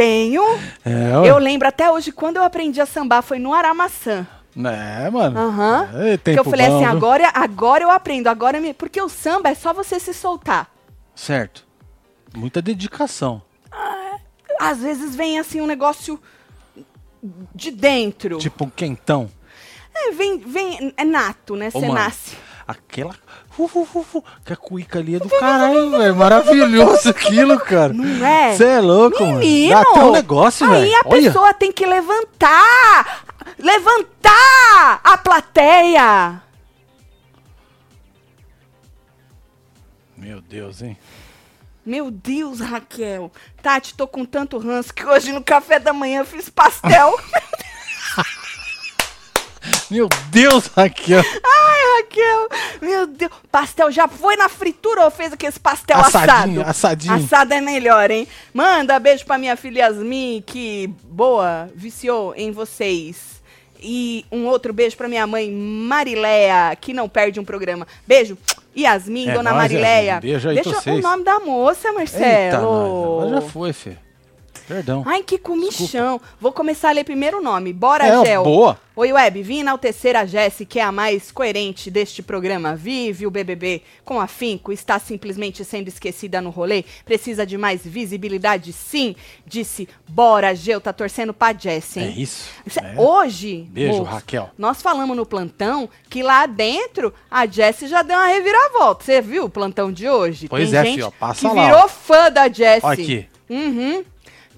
[SPEAKER 1] Tenho.
[SPEAKER 2] É.
[SPEAKER 1] Eu lembro até hoje, quando eu aprendi a sambar, foi no Aramaçã.
[SPEAKER 2] É, mano.
[SPEAKER 1] Aham.
[SPEAKER 2] É,
[SPEAKER 1] que eu falei
[SPEAKER 2] bom,
[SPEAKER 1] assim,
[SPEAKER 2] viu?
[SPEAKER 1] agora, agora eu aprendo, agora eu me... Porque o samba é só você se soltar.
[SPEAKER 2] Certo. Muita dedicação.
[SPEAKER 1] Às vezes vem assim um negócio de dentro.
[SPEAKER 2] Tipo um quentão.
[SPEAKER 1] É, vem, vem, é nato, né?
[SPEAKER 2] Ô,
[SPEAKER 1] Você
[SPEAKER 2] mano,
[SPEAKER 1] nasce.
[SPEAKER 2] Aquela. Fu, fu, fu, que a cuíca ali é do caralho, velho. Maravilhoso aquilo, cara.
[SPEAKER 1] Não é?
[SPEAKER 2] Você é louco,
[SPEAKER 1] Menino!
[SPEAKER 2] mano. Dá até um negócio, velho.
[SPEAKER 1] Aí a
[SPEAKER 2] Olha.
[SPEAKER 1] pessoa tem que levantar! Levantar a plateia!
[SPEAKER 2] Meu Deus, hein?
[SPEAKER 1] Meu Deus, Raquel. Tati, tô com tanto ranço que hoje no café da manhã eu fiz pastel. [laughs]
[SPEAKER 2] Meu Deus, Raquel.
[SPEAKER 1] Ai, [laughs] Meu Deus. Pastel já foi na fritura ou fez aquele pastel
[SPEAKER 2] Assadinho,
[SPEAKER 1] assado?
[SPEAKER 2] assadinho.
[SPEAKER 1] Assado é melhor, hein? Manda beijo pra minha filha Yasmin, que boa, viciou em vocês. E um outro beijo pra minha mãe Marileia, que não perde um programa. Beijo. Yasmin,
[SPEAKER 2] É
[SPEAKER 1] dona
[SPEAKER 2] nóis,
[SPEAKER 1] Marileia.
[SPEAKER 2] Yasmin. Beijo aí
[SPEAKER 1] Deixa o
[SPEAKER 2] vocês.
[SPEAKER 1] nome da moça,
[SPEAKER 2] Eita,
[SPEAKER 1] Marcelo.
[SPEAKER 2] nós. Mas já foi, Fê. Perdão.
[SPEAKER 1] Ai, que comichão. Vou começar a ler primeiro o nome. Bora,
[SPEAKER 2] É,
[SPEAKER 1] Gel.
[SPEAKER 2] boa.
[SPEAKER 1] Oi, Web. Vim enaltecer a Jessie, que é a mais coerente deste programa. Vive o BBB com afinco, está simplesmente sendo esquecida no rolê. Precisa de mais visibilidade, sim. Disse, bora, Gel. Tá torcendo pra Jessie,
[SPEAKER 2] É
[SPEAKER 1] hein?
[SPEAKER 2] isso.
[SPEAKER 1] Cê-
[SPEAKER 2] É.
[SPEAKER 1] Hoje,
[SPEAKER 2] Beijo,
[SPEAKER 1] moço,
[SPEAKER 2] Raquel.
[SPEAKER 1] nós falamos no plantão que lá dentro a Jessie já deu uma reviravolta. Você viu o plantão de hoje?
[SPEAKER 2] Pois
[SPEAKER 1] Tem
[SPEAKER 2] é,
[SPEAKER 1] gente
[SPEAKER 2] ó, passa
[SPEAKER 1] que
[SPEAKER 2] lá,
[SPEAKER 1] virou
[SPEAKER 2] ó.
[SPEAKER 1] fã da Jessie.
[SPEAKER 2] Olha aqui.
[SPEAKER 1] Uhum.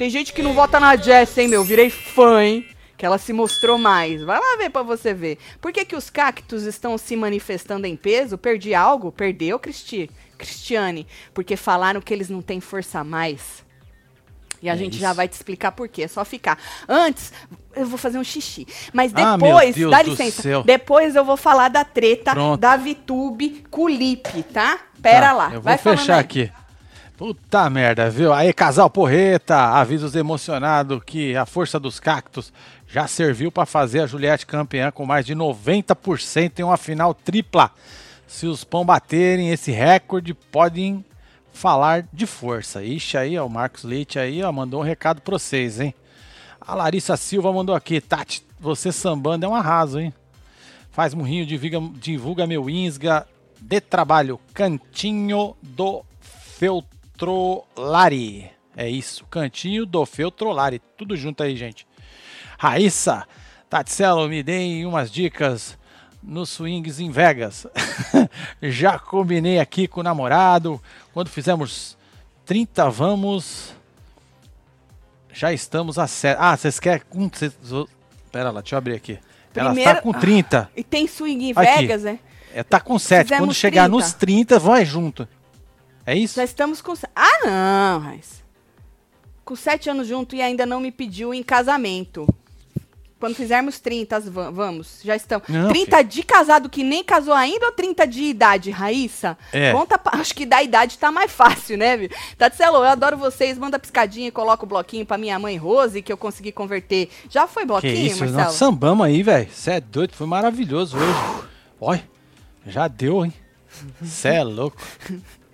[SPEAKER 1] Tem gente que não vota na Jessie, hein, meu? Virei fã, hein? que ela se mostrou mais. Vai lá ver pra você ver. Por que, que os cactos estão se manifestando em peso? Perdi algo? Perdeu, Cristi? Cristiane? Porque falaram que eles não têm força mais. E a
[SPEAKER 2] É
[SPEAKER 1] gente
[SPEAKER 2] isso.
[SPEAKER 1] já vai te explicar por quê. É só ficar. Antes, eu vou fazer um xixi. Mas
[SPEAKER 2] Ah,
[SPEAKER 1] depois,
[SPEAKER 2] Deus
[SPEAKER 1] dá licença. Depois eu vou falar da treta
[SPEAKER 2] Pronto.
[SPEAKER 1] da Vitube com o Lipe, tá? Pera
[SPEAKER 2] Tá,
[SPEAKER 1] lá.
[SPEAKER 2] Eu vou
[SPEAKER 1] vai
[SPEAKER 2] fechar
[SPEAKER 1] aí.
[SPEAKER 2] Puta merda, viu? Aí, casal porreta, avisos emocionados que a força dos cactos já serviu para fazer a Juliette campeã com mais de 90% em uma final tripla. Se os pão baterem esse recorde, podem falar de força. Ixi, aí, ó, o Marcos Leite aí, ó, mandou um recado pra vocês, hein? A Larissa Silva mandou aqui, Tati, você sambando é um arraso, hein? Faz murrinho, divulga, divulga meu Insga de trabalho. Cantinho do Feltrolari. É isso, Cantinho do Feltrolari. Tudo junto aí, gente. Raíssa, Tatselo, me deem umas dicas nos swings em Vegas. [laughs] Já combinei aqui com o namorado. Quando fizermos 30, vamos. Já estamos a sério. Ah, vocês querem. com- cês- Pera lá, deixa eu abrir aqui. Ela
[SPEAKER 1] Primeiro-
[SPEAKER 2] está com 30.
[SPEAKER 1] E tem swing em
[SPEAKER 2] Aqui.
[SPEAKER 1] Vegas, né?
[SPEAKER 2] É, tá com 7. Quando chegar
[SPEAKER 1] 30.
[SPEAKER 2] nos 30, vai junto. É isso?
[SPEAKER 1] Já estamos com. Ah, não, Raiz. Com sete anos junto e ainda não me pediu em casamento. Quando fizermos 30, as va- vamos. Já estamos.
[SPEAKER 2] Não,
[SPEAKER 1] 30 de casado que nem casou ainda ou 30 de idade, Raíssa?
[SPEAKER 2] É.
[SPEAKER 1] Conta, acho que da idade tá mais fácil, né, viu? Tatselo, eu adoro vocês. Manda piscadinha e coloca o bloquinho pra minha mãe Rose, que eu consegui converter. Já foi
[SPEAKER 2] Que
[SPEAKER 1] bloquinho,
[SPEAKER 2] isso,
[SPEAKER 1] Marcelo?
[SPEAKER 2] nós sambamos aí, velho. Você é doido, foi maravilhoso hoje. Olha, já deu, hein? Você é louco.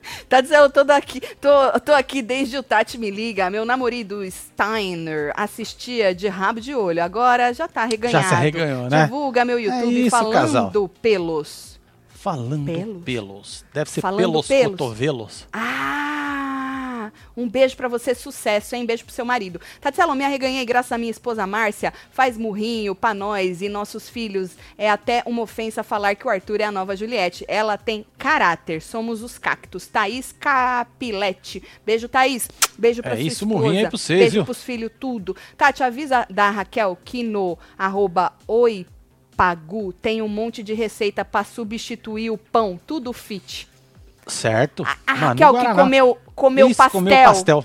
[SPEAKER 2] [laughs]
[SPEAKER 1] Tá dizendo, eu tô daqui, tô, tô aqui desde o Tati me liga. Meu namorado Steiner assistia de rabo de olho. Agora já tá arreganhado.
[SPEAKER 2] Já se arreganhou, né?
[SPEAKER 1] Divulga meu YouTube
[SPEAKER 2] isso,
[SPEAKER 1] falando
[SPEAKER 2] casal.
[SPEAKER 1] pelos.
[SPEAKER 2] Falando
[SPEAKER 1] Pelos?
[SPEAKER 2] pelos. Deve ser
[SPEAKER 1] Falando
[SPEAKER 2] pelos,
[SPEAKER 1] pelos.
[SPEAKER 2] cotovelos.
[SPEAKER 1] Ah! Um beijo pra você, sucesso, hein? Beijo pro seu marido. Tatielo, me arreganhei graças à minha esposa Márcia. Faz murrinho pra nós e nossos filhos. É até uma ofensa falar que o Arthur é a nova Juliette. Ela tem caráter. Somos os cactos. Thaís Capilete. Beijo, Thaís. Beijo pra
[SPEAKER 2] É
[SPEAKER 1] sua
[SPEAKER 2] isso,
[SPEAKER 1] esposa.
[SPEAKER 2] murrinho aí pra vocês,
[SPEAKER 1] Beijo
[SPEAKER 2] viu?
[SPEAKER 1] pros filhos, tudo. Tati, avisa da Raquel que no arroba oi Pagu tem um monte de receita pra substituir o pão, tudo fit.
[SPEAKER 2] Certo.
[SPEAKER 1] A
[SPEAKER 2] Manu
[SPEAKER 1] Raquel que
[SPEAKER 2] Guaraná.
[SPEAKER 1] comeu, comeu
[SPEAKER 2] Isso,
[SPEAKER 1] pastel,
[SPEAKER 2] comeu pastel.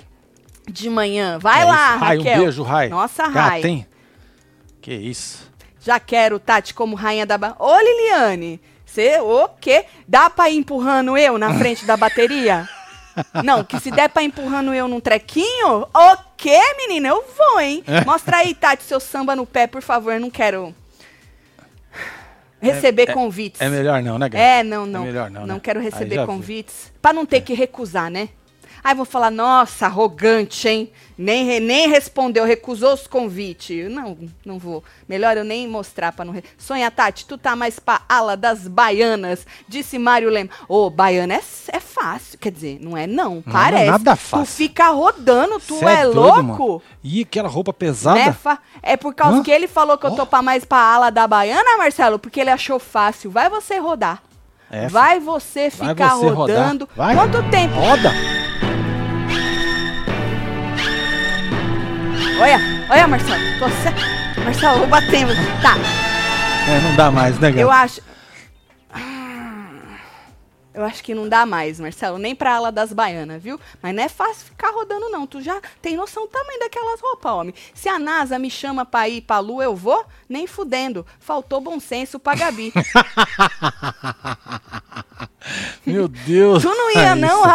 [SPEAKER 1] de manhã. Vai
[SPEAKER 2] É
[SPEAKER 1] lá.
[SPEAKER 2] Rai,
[SPEAKER 1] Raquel.
[SPEAKER 2] um beijo, Rai.
[SPEAKER 1] Nossa,
[SPEAKER 2] Gata,
[SPEAKER 1] Rai.
[SPEAKER 2] hein? Que isso.
[SPEAKER 1] Já quero Tati como rainha da... Ba... Ô, Liliane, você o quê? Dá pra ir empurrando eu na frente da bateria? [laughs] Não, que se der pra ir empurrando eu num trequinho, o quê, menina? Eu vou, hein? Mostra aí, Tati, seu samba no pé, por favor. Eu não quero receber convites.
[SPEAKER 2] É melhor não, né, Gata?
[SPEAKER 1] É, não, não.
[SPEAKER 2] É melhor não,
[SPEAKER 1] Não
[SPEAKER 2] né?
[SPEAKER 1] quero receber convites. Pra não ter que recusar, né? Aí vou falar, nossa, arrogante, hein? Nem, nem respondeu, recusou os convites. Não, não vou. Melhor eu nem mostrar pra não. Re... Sonha, Tati, tu tá mais pra ala das baianas, disse Mário Lema. Ô, baiana é, é fácil. Quer dizer, não é não,
[SPEAKER 2] Não é
[SPEAKER 1] parece.
[SPEAKER 2] nada
[SPEAKER 1] Tu
[SPEAKER 2] fácil.
[SPEAKER 1] fica rodando, tu
[SPEAKER 2] Cê
[SPEAKER 1] é,
[SPEAKER 2] doido,
[SPEAKER 1] louco?
[SPEAKER 2] mano. Ih, aquela roupa pesada.
[SPEAKER 1] Fa- É por causa
[SPEAKER 2] Hã?
[SPEAKER 1] que ele falou que eu tô
[SPEAKER 2] Ó.
[SPEAKER 1] pra mais pra ala da baiana, Marcelo, porque ele achou fácil. Vai você rodar.
[SPEAKER 2] É,
[SPEAKER 1] Vai você
[SPEAKER 2] Vai
[SPEAKER 1] ficar
[SPEAKER 2] você rodar.
[SPEAKER 1] rodando.
[SPEAKER 2] Vai.
[SPEAKER 1] Quanto tempo?
[SPEAKER 2] Roda.
[SPEAKER 1] Olha, olha, Marcelo. Se... Marcelo, vou bater. em você. Tá,
[SPEAKER 2] É, não dá mais, né, Gata?
[SPEAKER 1] eu acho. Ah, Eu acho que não dá mais, Marcelo, nem pra ala das baianas, viu? Mas não é fácil ficar rodando, não. Tu já tem noção do tamanho daquelas roupas, homem. Se a NASA me chama pra ir pra lua, eu vou? Nem fudendo. Faltou bom senso pra Gabi. [laughs] [laughs]
[SPEAKER 2] Meu Deus.
[SPEAKER 1] Tu não ia, não,
[SPEAKER 2] Raíssa.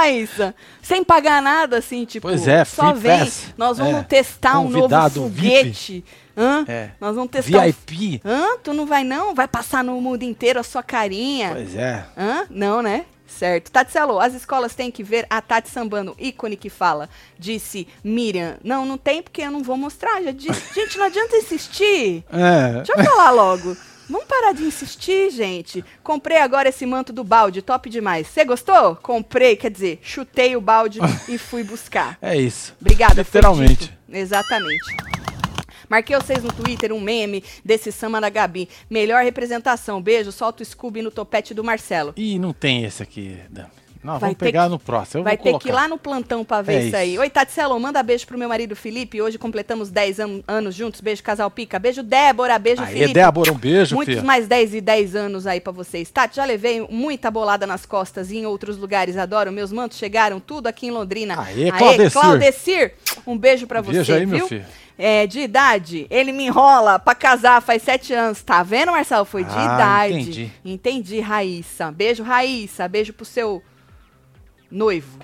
[SPEAKER 1] Raíssa? Sem pagar nada, assim, tipo.
[SPEAKER 2] Pois é,
[SPEAKER 1] Só vem.
[SPEAKER 2] pass.
[SPEAKER 1] Nós vamos
[SPEAKER 2] É.
[SPEAKER 1] testar um novo
[SPEAKER 2] Convidado
[SPEAKER 1] foguete. Hã?
[SPEAKER 2] É.
[SPEAKER 1] Nós vamos testar. um-
[SPEAKER 2] VIP.
[SPEAKER 1] Hã? Tu não vai, não? Vai passar no mundo inteiro a sua carinha.
[SPEAKER 2] Pois é.
[SPEAKER 1] Hã? Não, né? Certo. Tatselo, as escolas têm que ver a Tati sambando, ícone que fala, disse Miriam. Não, não tem porque eu não vou mostrar. Já disse. Gente, não adianta insistir.
[SPEAKER 2] É.
[SPEAKER 1] Deixa eu falar logo. [laughs] Vamos parar de insistir, gente. Comprei agora esse manto do balde, top demais. Você gostou? Comprei, quer dizer, chutei o balde [laughs] e fui buscar.
[SPEAKER 2] É isso.
[SPEAKER 1] Obrigada,
[SPEAKER 2] Literalmente.
[SPEAKER 1] Exatamente. Marquei vocês no Twitter um meme desse samba da Gabi. Melhor representação. Beijo, solta o Scooby no topete do Marcelo.
[SPEAKER 2] Ih, não tem esse aqui. Dan. Nós
[SPEAKER 1] Vai
[SPEAKER 2] vamos pegar
[SPEAKER 1] que-
[SPEAKER 2] no próximo. Eu
[SPEAKER 1] Vai ter
[SPEAKER 2] colocar.
[SPEAKER 1] que ir lá no plantão pra ver
[SPEAKER 2] É
[SPEAKER 1] isso aí. Oi, Tatselo, manda beijo pro meu marido Felipe. Hoje completamos 10 an- anos juntos. Beijo, casal Pica. Beijo, Débora. Beijo,
[SPEAKER 2] Aê,
[SPEAKER 1] Felipe.
[SPEAKER 2] Débora, um beijo,
[SPEAKER 1] Muitos mais 10 e 10 anos aí pra vocês. Tati, já levei muita bolada nas costas e em outros lugares. Adoro. Meus mantos chegaram tudo aqui em Londrina.
[SPEAKER 2] Aê, Claudecir.
[SPEAKER 1] Claudecir. Um beijo pra
[SPEAKER 2] Beijo
[SPEAKER 1] você,
[SPEAKER 2] aí, meu
[SPEAKER 1] viu?
[SPEAKER 2] filho.
[SPEAKER 1] É, de idade, ele me enrola pra casar faz sete anos. Tá vendo, Marcelo? Foi de
[SPEAKER 2] Ah,
[SPEAKER 1] idade.
[SPEAKER 2] entendi.
[SPEAKER 1] Entendi, Raíssa. Beijo, Raíssa. Beijo pro seu noivo.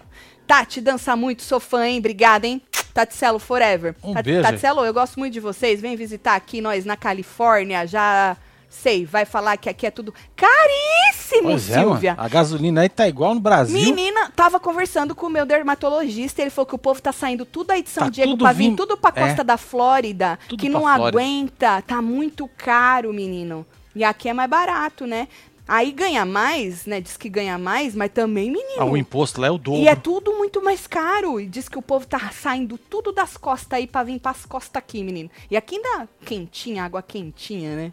[SPEAKER 1] Tati, dança muito, sou fã, hein? Obrigada, hein? Taticelo Forever.
[SPEAKER 2] Um
[SPEAKER 1] Tat-
[SPEAKER 2] beijo.
[SPEAKER 1] Taticelo, eu gosto muito de vocês. Vem visitar aqui nós na Califórnia. Já sei, vai falar que aqui é tudo caríssimo,
[SPEAKER 2] Pois é,
[SPEAKER 1] Silvia.
[SPEAKER 2] mano. A gasolina aí tá igual no Brasil.
[SPEAKER 1] Menina, tava conversando com o meu dermatologista, ele falou que o povo tá saindo tudo aí de São
[SPEAKER 2] Tá
[SPEAKER 1] Diego pra vir, tudo pra
[SPEAKER 2] é.
[SPEAKER 1] costa da Flórida,
[SPEAKER 2] Tudo
[SPEAKER 1] que não
[SPEAKER 2] Flórida.
[SPEAKER 1] aguenta, tá muito caro, menino. E aqui é mais barato, né? Aí ganha mais, né? Diz que ganha mais, mas também, menino.
[SPEAKER 2] Ah, o imposto lá é o dobro.
[SPEAKER 1] E é tudo muito mais caro. E diz que o povo tá saindo tudo das costas aí pra vir pras costas aqui, menino. E aqui ainda quentinha, água quentinha, né?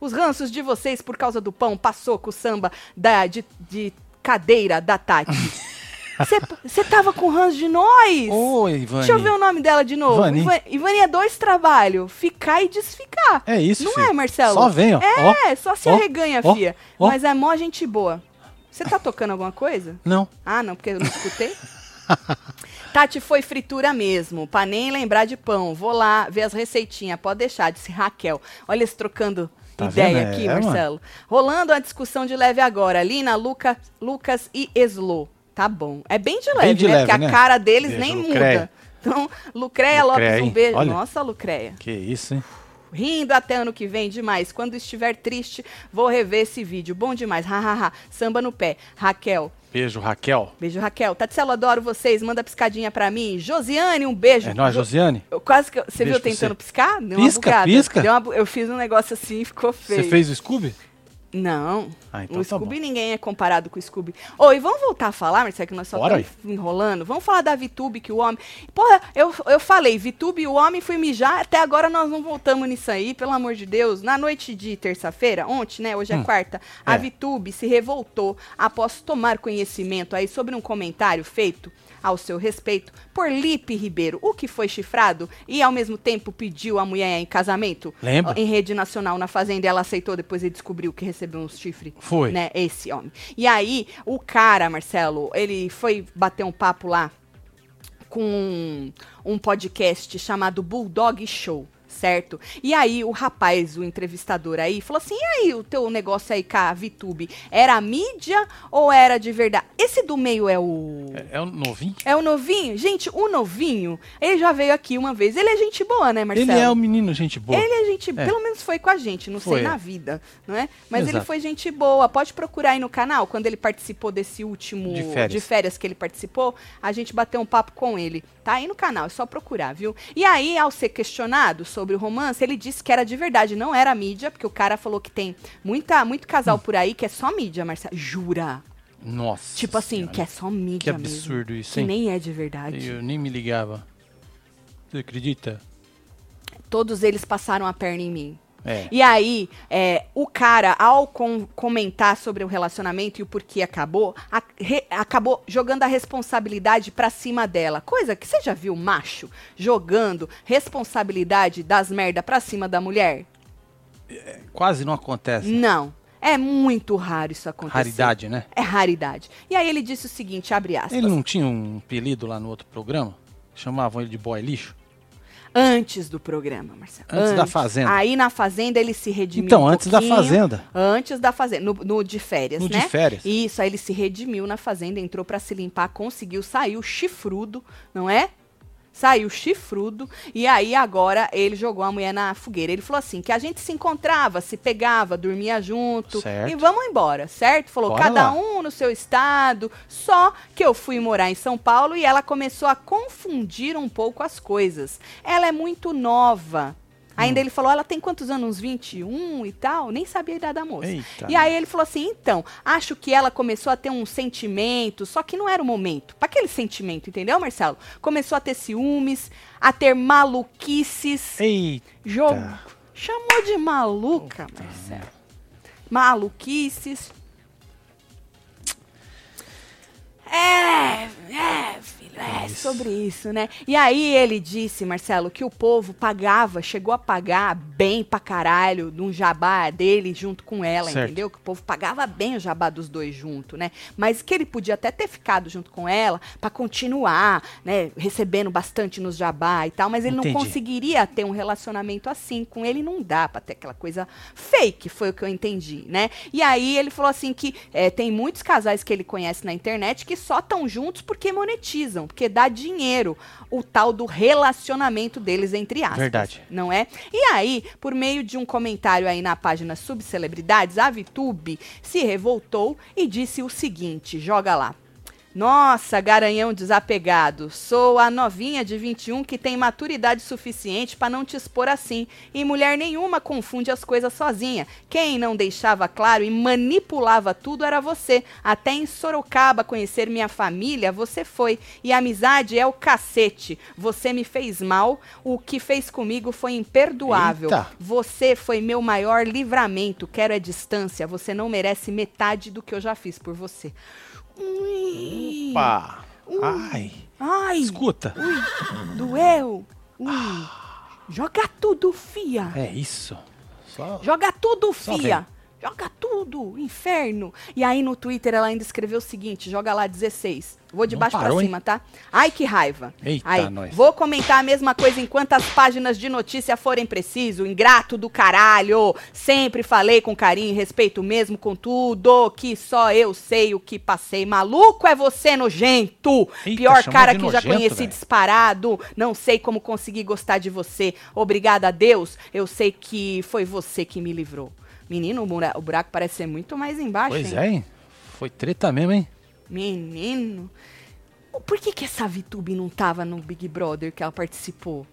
[SPEAKER 1] Os ranços de vocês por causa do pão, passou com o samba da, de, de cadeira da Tati. [laughs] Você tava com ranço de nós?
[SPEAKER 2] Oi, Ivani.
[SPEAKER 1] Deixa eu ver o nome dela de novo.
[SPEAKER 2] Ivani.
[SPEAKER 1] Iva- Ivani é dois trabalhos: ficar e desficar.
[SPEAKER 2] É isso,
[SPEAKER 1] Não
[SPEAKER 2] filho.
[SPEAKER 1] é, Marcelo?
[SPEAKER 2] Só vem, ó.
[SPEAKER 1] É,
[SPEAKER 2] Ó,
[SPEAKER 1] só se
[SPEAKER 2] ó,
[SPEAKER 1] arreganha,
[SPEAKER 2] ó,
[SPEAKER 1] fia.
[SPEAKER 2] ó.
[SPEAKER 1] Mas é mó gente boa. Você tá tocando alguma coisa?
[SPEAKER 2] Não.
[SPEAKER 1] Ah, não, porque eu não escutei. [laughs] Tati foi fritura mesmo, pra nem lembrar de pão. Vou lá ver as receitinhas, pode deixar, disse Raquel. Olha eles trocando
[SPEAKER 2] Tá
[SPEAKER 1] ideia
[SPEAKER 2] vendo?
[SPEAKER 1] aqui,
[SPEAKER 2] É, mano.
[SPEAKER 1] Marcelo. Rolando a discussão de leve agora. Lina, Luca, Lucas e Eslo. Tá bom. É bem de leve,
[SPEAKER 2] de
[SPEAKER 1] né?
[SPEAKER 2] leve,
[SPEAKER 1] Porque
[SPEAKER 2] né?
[SPEAKER 1] a cara deles
[SPEAKER 2] Beijo,
[SPEAKER 1] nem
[SPEAKER 2] Lucreia.
[SPEAKER 1] muda. Então, Lucreia Lopes,
[SPEAKER 2] Lucreia,
[SPEAKER 1] um
[SPEAKER 2] hein?
[SPEAKER 1] beijo.
[SPEAKER 2] Olha.
[SPEAKER 1] Nossa, Lucreia.
[SPEAKER 2] Que isso, hein?
[SPEAKER 1] Rindo até ano que vem, demais. Quando estiver triste, vou rever esse vídeo. Bom demais. Hahaha. Samba no pé. Raquel.
[SPEAKER 2] Beijo, Raquel.
[SPEAKER 1] Beijo, Raquel. Tatselo, adoro vocês. Manda piscadinha pra mim. Josiane, um beijo.
[SPEAKER 2] É nóis,
[SPEAKER 1] Jo-
[SPEAKER 2] Josiane.
[SPEAKER 1] Eu quase que. Você
[SPEAKER 2] Beijo
[SPEAKER 1] viu tentando
[SPEAKER 2] você.
[SPEAKER 1] piscar? Deu
[SPEAKER 2] Pisca, pisca.
[SPEAKER 1] Deu uma eu fiz um negócio assim e ficou feio.
[SPEAKER 2] Você fez o Scooby?
[SPEAKER 1] Não.
[SPEAKER 2] Ah, então
[SPEAKER 1] o
[SPEAKER 2] tá
[SPEAKER 1] Scooby
[SPEAKER 2] bom.
[SPEAKER 1] ninguém é comparado com o Scooby. Oi, vamos voltar a falar, Marcelo, que nós só estamos enrolando. Vamos falar da Vitube, que o homem. Porra, eu, eu falei, Vitube e o homem foi mijar, até agora nós não voltamos nisso aí, pelo amor de Deus. Na noite de terça-feira, ontem, né? Hoje é
[SPEAKER 2] Hum,
[SPEAKER 1] quarta, a
[SPEAKER 2] é.
[SPEAKER 1] Vitube se revoltou após tomar conhecimento aí sobre um comentário feito ao seu respeito por Lipe Ribeiro, o que foi chifrado e ao mesmo tempo pediu a mulher em casamento
[SPEAKER 2] Lembro.
[SPEAKER 1] ó, em rede nacional na fazenda ela aceitou depois ele descobriu que recebeu uns chifres
[SPEAKER 2] Foi.
[SPEAKER 1] né, esse homem. E aí, o cara, Marcelo, ele foi bater um papo lá com um, um podcast chamado Bulldog Show. Certo? E aí, o rapaz, o entrevistador aí, falou assim: e aí, o teu negócio aí com a VTube, era mídia ou era de verdade? Esse do meio é o.
[SPEAKER 2] É, é o novinho?
[SPEAKER 1] É o novinho? Gente, o novinho, ele já veio aqui uma vez. Ele é gente boa, né, Marcelo?
[SPEAKER 2] Ele é um menino, gente boa.
[SPEAKER 1] Ele é gente,
[SPEAKER 2] É.
[SPEAKER 1] pelo menos foi com a gente, não
[SPEAKER 2] Foi,
[SPEAKER 1] sei na vida, não é? Mas ele
[SPEAKER 2] Exato.
[SPEAKER 1] foi gente boa. Pode procurar aí no canal, quando ele participou desse último
[SPEAKER 2] De férias.
[SPEAKER 1] que ele participou, a gente bateu um papo com ele. Tá aí no canal, é só procurar, viu? E aí, ao ser questionado sobre o romance, ele disse que era de verdade, não era mídia, porque o cara falou que tem muita, muito casal por aí que é só mídia, Marcelo. Jura?
[SPEAKER 2] Nossa.
[SPEAKER 1] Tipo assim,
[SPEAKER 2] Senhora.
[SPEAKER 1] que é só mídia
[SPEAKER 2] Que
[SPEAKER 1] mesmo.
[SPEAKER 2] absurdo isso,
[SPEAKER 1] Que
[SPEAKER 2] hein?
[SPEAKER 1] nem é de verdade.
[SPEAKER 2] Eu nem me ligava. Você acredita?
[SPEAKER 1] Todos eles passaram a perna em mim.
[SPEAKER 2] É.
[SPEAKER 1] E aí, é, o cara, ao com- comentar sobre o relacionamento e o porquê acabou, a- re- acabou jogando a responsabilidade pra cima dela. Coisa que você já viu macho jogando responsabilidade das merda pra cima da mulher?
[SPEAKER 2] Quase não acontece.
[SPEAKER 1] Não. É muito raro isso acontecer.
[SPEAKER 2] Raridade, né?
[SPEAKER 1] É raridade. E aí ele disse o seguinte, abre aspas.
[SPEAKER 2] Ele não tinha um apelido lá no outro programa? Chamavam ele de boy lixo?
[SPEAKER 1] Antes do programa, Marcelo.
[SPEAKER 2] Antes da Fazenda.
[SPEAKER 1] Aí na Fazenda ele se redimiu
[SPEAKER 2] Então,
[SPEAKER 1] um
[SPEAKER 2] antes da. Fazenda.
[SPEAKER 1] Antes da Fazenda. No, no de férias,
[SPEAKER 2] No
[SPEAKER 1] né?
[SPEAKER 2] de férias.
[SPEAKER 1] Isso, aí ele se redimiu na Fazenda, entrou pra se limpar, conseguiu, saiu chifrudo, não é? Saiu chifrudo e aí agora ele jogou a mulher na fogueira. Ele falou assim: que a gente se encontrava, se pegava, dormia junto
[SPEAKER 2] Certo.
[SPEAKER 1] e vamos embora, certo? Falou:
[SPEAKER 2] Bora
[SPEAKER 1] cada
[SPEAKER 2] lá.
[SPEAKER 1] um no seu estado. Só que eu fui morar em São Paulo e ela começou a confundir um pouco as coisas. Ela é muito nova.
[SPEAKER 2] Hum.
[SPEAKER 1] Ainda ele falou: ela tem quantos anos? Uns 21 e tal? Nem sabia a idade da moça.
[SPEAKER 2] Eita.
[SPEAKER 1] E aí ele falou assim: então, acho que ela começou a ter um sentimento, só que não era o momento. Para aquele sentimento, entendeu, Marcelo? Começou a ter ciúmes, a ter maluquices.
[SPEAKER 2] Eita.
[SPEAKER 1] Jogo. Chamou de maluca, Marcelo. Maluquices. É, é, é
[SPEAKER 2] Isso.
[SPEAKER 1] sobre isso, né? E aí ele disse, Marcelo, que o povo pagava, chegou a pagar bem pra caralho de um jabá dele junto com ela,
[SPEAKER 2] Certo.
[SPEAKER 1] entendeu? Que o povo pagava bem o jabá dos dois junto, né? Mas que ele podia até ter ficado junto com ela pra continuar, né? Recebendo bastante nos jabá e tal, mas ele
[SPEAKER 2] Entendi.
[SPEAKER 1] não conseguiria ter um relacionamento assim. Com ele não dá pra ter aquela coisa fake, foi o que eu entendi, né? E aí ele falou assim que é, tem muitos casais que ele conhece na internet que só estão juntos porque monetizam, porque dá dinheiro o tal do relacionamento deles entre aspas.
[SPEAKER 2] Verdade.
[SPEAKER 1] Não é? E aí, por meio de um comentário aí na página Subcelebridades, a Vitube se revoltou e disse o seguinte, joga lá. Nossa, garanhão desapegado. Sou a novinha de 21 que tem maturidade suficiente para não te expor assim. E mulher nenhuma confunde as coisas sozinha. Quem não deixava claro e manipulava tudo era você. Até em Sorocaba conhecer minha família, você foi. E amizade é o cacete. Você me fez mal. O que fez comigo foi imperdoável.
[SPEAKER 2] Eita.
[SPEAKER 1] Você foi meu maior livramento. Quero é distância. Você não merece metade do que eu já fiz por você. Ui.
[SPEAKER 2] Opa! Ai!
[SPEAKER 1] Ai,
[SPEAKER 2] Escuta!
[SPEAKER 1] doeu. Ui. Joga tudo, fia.
[SPEAKER 2] É isso. Só...
[SPEAKER 1] Joga tudo,
[SPEAKER 2] Só
[SPEAKER 1] fia. Joga tudo, inferno. E aí no Twitter ela ainda escreveu o seguinte, joga lá 16. Vou de
[SPEAKER 2] Não
[SPEAKER 1] baixo pra
[SPEAKER 2] parou, hein?
[SPEAKER 1] cima, tá? Ai, que raiva.
[SPEAKER 2] Eita,
[SPEAKER 1] aí,
[SPEAKER 2] nós.
[SPEAKER 1] vou comentar a mesma coisa enquanto as páginas de notícia forem preciso. Ingrato do caralho. Sempre falei com carinho e respeito mesmo com tudo, que só eu sei o que passei. Maluco é você, nojento.
[SPEAKER 2] Eita,
[SPEAKER 1] Pior cara que já
[SPEAKER 2] nojento,
[SPEAKER 1] conheci
[SPEAKER 2] velho.
[SPEAKER 1] disparado. Não sei como consegui gostar de você. Obrigada a Deus. Eu sei que foi você que me livrou. Menino, o bura- o buraco parece ser muito mais embaixo,
[SPEAKER 2] Pois
[SPEAKER 1] hein?
[SPEAKER 2] é, hein? Foi treta mesmo, hein?
[SPEAKER 1] Menino. Por que, que essa VTube não tava no Big Brother que ela participou?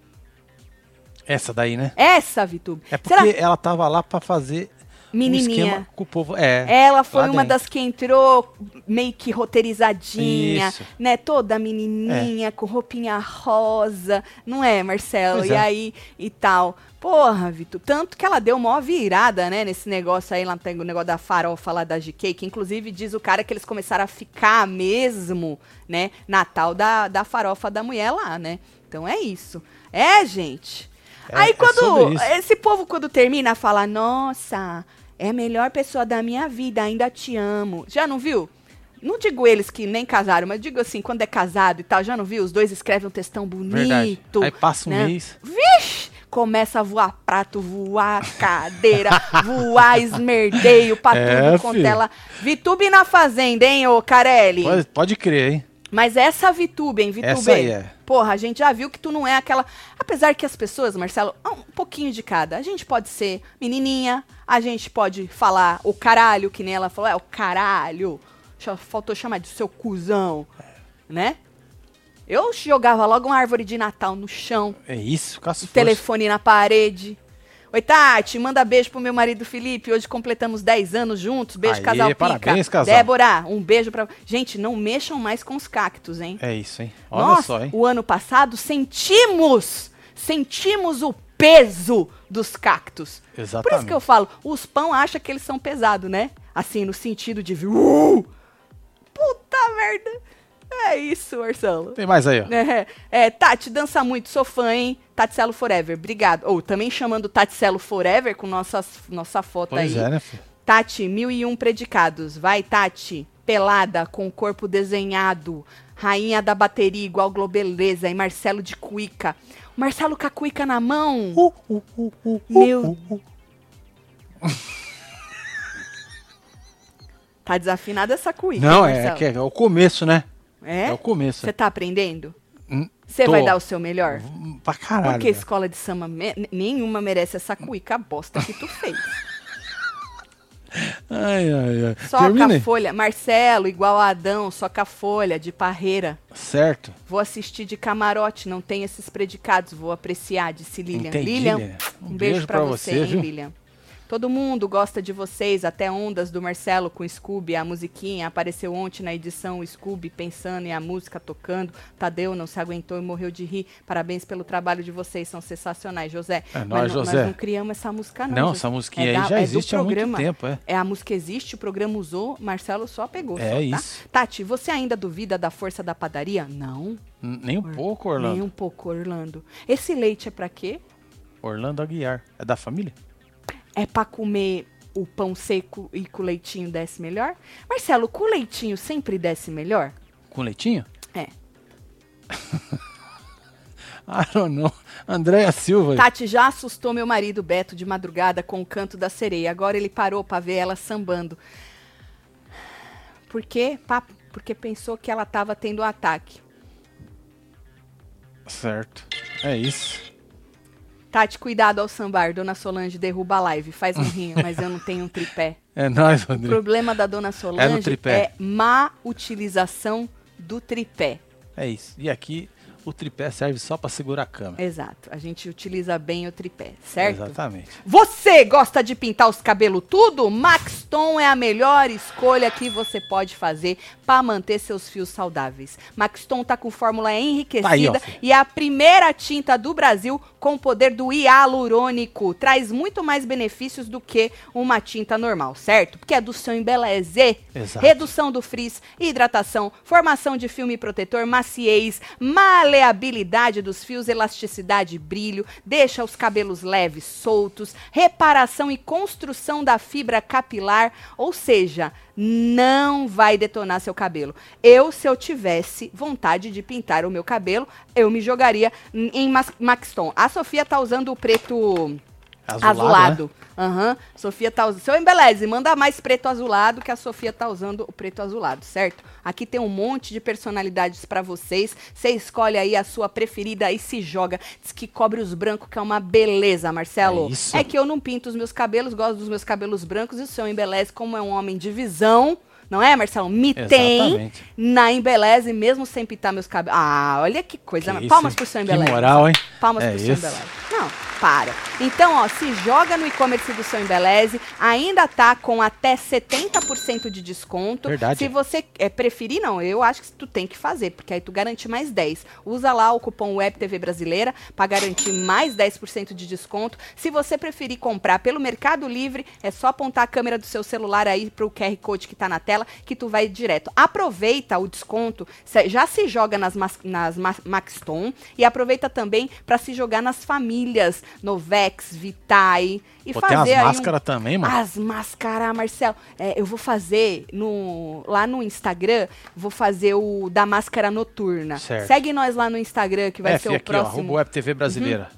[SPEAKER 2] Essa daí, né?
[SPEAKER 1] Essa VTube.
[SPEAKER 2] É porque ela tava lá pra fazer um
[SPEAKER 1] Menininha.
[SPEAKER 2] esquema com o povo. É.
[SPEAKER 1] Ela foi uma
[SPEAKER 2] dentro.
[SPEAKER 1] das que entrou meio que roteirizadinha,
[SPEAKER 2] Isso.
[SPEAKER 1] né? Toda menininha, com roupinha rosa, não é, Marcelo?
[SPEAKER 2] Pois
[SPEAKER 1] e
[SPEAKER 2] é.
[SPEAKER 1] aí e tal. Porra, Vitor, tanto que ela deu mó virada, né, nesse negócio aí, lá tem o negócio da farofa lá da GK, que inclusive diz o cara que eles começaram a ficar mesmo, né, Natal da, da farofa da mulher lá, né? Então é isso. É, gente.
[SPEAKER 2] É-
[SPEAKER 1] aí
[SPEAKER 2] é
[SPEAKER 1] quando
[SPEAKER 2] isso.
[SPEAKER 1] esse povo, quando termina, fala: Nossa, é a melhor pessoa da minha vida, ainda te amo. Já não viu? Não digo eles que nem casaram, mas digo assim, quando é casado e tal, já não viu? Os dois escrevem um textão bonito.
[SPEAKER 2] Verdade. Aí passa um
[SPEAKER 1] né?
[SPEAKER 2] mês.
[SPEAKER 1] Vixe! Começa a voar prato, voar [laughs] cadeira, voar esmerdeio pra
[SPEAKER 2] É,
[SPEAKER 1] tudo quanto ela. Vitube na fazenda, hein, ô Carelli?
[SPEAKER 2] Pode, pode crer, hein?
[SPEAKER 1] Mas essa Vitube, hein, Vitube?
[SPEAKER 2] Essa aí é.
[SPEAKER 1] Porra, a gente já viu que tu não é aquela. Apesar que as pessoas, Marcelo, um pouquinho de cada. A gente pode ser menininha, a gente pode falar o caralho, que nem ela falou, é o caralho. Faltou chamar de seu cuzão, né? Eu jogava logo uma árvore de Natal no chão,
[SPEAKER 2] É isso, com as
[SPEAKER 1] o
[SPEAKER 2] forças.
[SPEAKER 1] telefone na parede. Oi, Tati, manda beijo pro meu marido Felipe. Hoje completamos 10 anos juntos. Beijo,
[SPEAKER 2] Aê,
[SPEAKER 1] casal Pica.
[SPEAKER 2] parabéns, casal.
[SPEAKER 1] Débora, um beijo pra. Gente, não mexam mais com os cactos, hein?
[SPEAKER 2] É isso, hein? Olha
[SPEAKER 1] Nossa,
[SPEAKER 2] só, hein?
[SPEAKER 1] o ano passado sentimos, sentimos o peso dos cactos. Por
[SPEAKER 2] Exatamente.
[SPEAKER 1] isso que eu falo, os pão acham que eles são pesados, né? Assim, no sentido de... Uh! Puta merda. É isso, Marcelo.
[SPEAKER 2] Tem mais aí, ó.
[SPEAKER 1] É, é, Tati, dança muito, sou fã, hein? Taticelo Forever, obrigado. Ou também chamando Taticelo Forever com nossas, nossa foto
[SPEAKER 2] Pois
[SPEAKER 1] aí.
[SPEAKER 2] é, né, filho?
[SPEAKER 1] Tati, mil e um predicados. Vai, Tati. Pelada, com o corpo desenhado. Rainha da bateria, igual Globeleza. E Marcelo de Cuica. Marcelo com a cuica na mão.
[SPEAKER 2] Uh,
[SPEAKER 1] Meu. Tá desafinada essa cuica.
[SPEAKER 2] Não, é, que é o começo, né?
[SPEAKER 1] É?
[SPEAKER 2] É o começo.
[SPEAKER 1] Você tá aprendendo?
[SPEAKER 2] Hum,
[SPEAKER 1] Você vai dar o seu melhor?
[SPEAKER 2] Hum, Pra caralho.
[SPEAKER 1] Porque escola de samba me- nenhuma merece essa cuica bosta que tu fez. [laughs]
[SPEAKER 2] Ai, ai, ai.
[SPEAKER 1] Soca
[SPEAKER 2] Termine.
[SPEAKER 1] a folha. Marcelo, igual a Adão, soca a folha de parreira.
[SPEAKER 2] Certo.
[SPEAKER 1] Vou assistir de camarote, não tem esses predicados, vou apreciar, disse Lilian.
[SPEAKER 2] Entendi,
[SPEAKER 1] Lilian,
[SPEAKER 2] Lilian.
[SPEAKER 1] um, beijo, pra você, hein,
[SPEAKER 2] viu?
[SPEAKER 1] Lilian. Todo mundo gosta de vocês, até ondas do Marcelo com Scooby, a musiquinha. Apareceu ontem na edição Scooby pensando e a música tocando. Tadeu não se aguentou e morreu de rir. Parabéns pelo trabalho de vocês, são sensacionais, José.
[SPEAKER 2] É
[SPEAKER 1] não-
[SPEAKER 2] José.
[SPEAKER 1] Nós não criamos essa música, não.
[SPEAKER 2] Não,
[SPEAKER 1] José.
[SPEAKER 2] essa musiquinha
[SPEAKER 1] É
[SPEAKER 2] aí
[SPEAKER 1] da-
[SPEAKER 2] já
[SPEAKER 1] é
[SPEAKER 2] existe há muito tempo, é.
[SPEAKER 1] É, a música existe, o programa usou, Marcelo só pegou.
[SPEAKER 2] É
[SPEAKER 1] só, tá?
[SPEAKER 2] isso.
[SPEAKER 1] Tati, você ainda duvida da força da padaria? Não,
[SPEAKER 2] N- Nem um pouco, Orlando.
[SPEAKER 1] nem um pouco, Orlando. Esse leite é pra quê?
[SPEAKER 2] Orlando Aguiar. É da família?
[SPEAKER 1] É pra comer o pão seco e com o leitinho desce melhor? Marcelo, com leitinho sempre desce melhor?
[SPEAKER 2] Com leitinho?
[SPEAKER 1] É. [laughs]
[SPEAKER 2] Ah, não, não. Andréia Silva.
[SPEAKER 1] Tati já assustou meu marido Beto de madrugada com o canto da sereia. Agora ele parou pra ver ela sambando. Por quê? Pá, Porque pensou que ela tava tendo um ataque.
[SPEAKER 2] Certo. É isso.
[SPEAKER 1] Tati, cuidado ao sambar. Dona Solange derruba a live. Faz um rinho, mas eu não tenho um tripé. [laughs]
[SPEAKER 2] É nóis,
[SPEAKER 1] O
[SPEAKER 2] Rodrigo.
[SPEAKER 1] problema da Dona Solange
[SPEAKER 2] tripé.
[SPEAKER 1] é má utilização do tripé.
[SPEAKER 2] É isso. E aqui o tripé serve só pra segurar a câmera.
[SPEAKER 1] Exato. A gente utiliza bem o tripé, certo?
[SPEAKER 2] Exatamente.
[SPEAKER 1] Você gosta de pintar os cabelos tudo? Maxton é a melhor escolha que você pode fazer para manter seus fios saudáveis. Maxton tá com fórmula enriquecida
[SPEAKER 2] Tá aí,
[SPEAKER 1] e é a primeira tinta do Brasil com o poder do hialurônico. Traz muito mais benefícios do que uma tinta normal, certo? Porque é do seu embeleze.
[SPEAKER 2] Exato.
[SPEAKER 1] Redução do frizz, hidratação, formação de filme protetor, maciez, maleabilidade dos fios, elasticidade e brilho, deixa os cabelos leves, soltos, reparação e construção da fibra capilar, ou seja, não vai detonar seu cabelo. Eu, se eu tivesse vontade de pintar o meu cabelo, eu me jogaria em Maxton. A Sofia tá usando o preto
[SPEAKER 2] Azulado,
[SPEAKER 1] azulado. Aham. Sofia tá usando. Seu Embeleze, manda mais preto azulado que a Sofia tá usando o preto azulado, certo? Aqui tem um monte de personalidades pra vocês. Você escolhe aí a sua preferida e se joga. Diz que cobre os brancos, que é uma beleza, Marcelo.
[SPEAKER 2] É isso.
[SPEAKER 1] É que eu não pinto os meus cabelos, gosto dos meus cabelos brancos e o seu Embeleze, como é um homem de visão. Não é, Marcelo? Me tem na Embeleze, mesmo sem pintar meus cabelos. Ah, olha que coisa.
[SPEAKER 2] Que
[SPEAKER 1] Palmas
[SPEAKER 2] isso,
[SPEAKER 1] pro seu? Embeleze.
[SPEAKER 2] Que moral, hein?
[SPEAKER 1] Palmas
[SPEAKER 2] É
[SPEAKER 1] pro seu
[SPEAKER 2] isso.
[SPEAKER 1] Embeleze. Não, para. Então, ó, se joga no e-commerce do seu Embeleze, ainda tá com até 70% de desconto.
[SPEAKER 2] Verdade.
[SPEAKER 1] Se você é, preferir, não, eu acho que tu tem que fazer, porque aí tu garante mais 10. Usa lá o cupom WebTV Brasileira para garantir mais 10% de desconto. Se você preferir comprar pelo Mercado Livre, é só apontar a câmera do seu celular aí pro QR Code que tá na tela, que tu vai direto. Aproveita o desconto, já se joga nas, nas ma- Maxton e aproveita também para se jogar nas famílias Novex, Vitae e
[SPEAKER 2] Pô, tem
[SPEAKER 1] fazer
[SPEAKER 2] as
[SPEAKER 1] aí um-
[SPEAKER 2] máscaras também, mano.
[SPEAKER 1] as máscaras, Marcelo. É, eu vou fazer no, lá no Instagram, vou fazer o da máscara noturna.
[SPEAKER 2] Certo.
[SPEAKER 1] Segue nós lá no Instagram, que vai
[SPEAKER 2] é,
[SPEAKER 1] ser o
[SPEAKER 2] aqui, ó,
[SPEAKER 1] próximo
[SPEAKER 2] arroba Web TV Brasileira.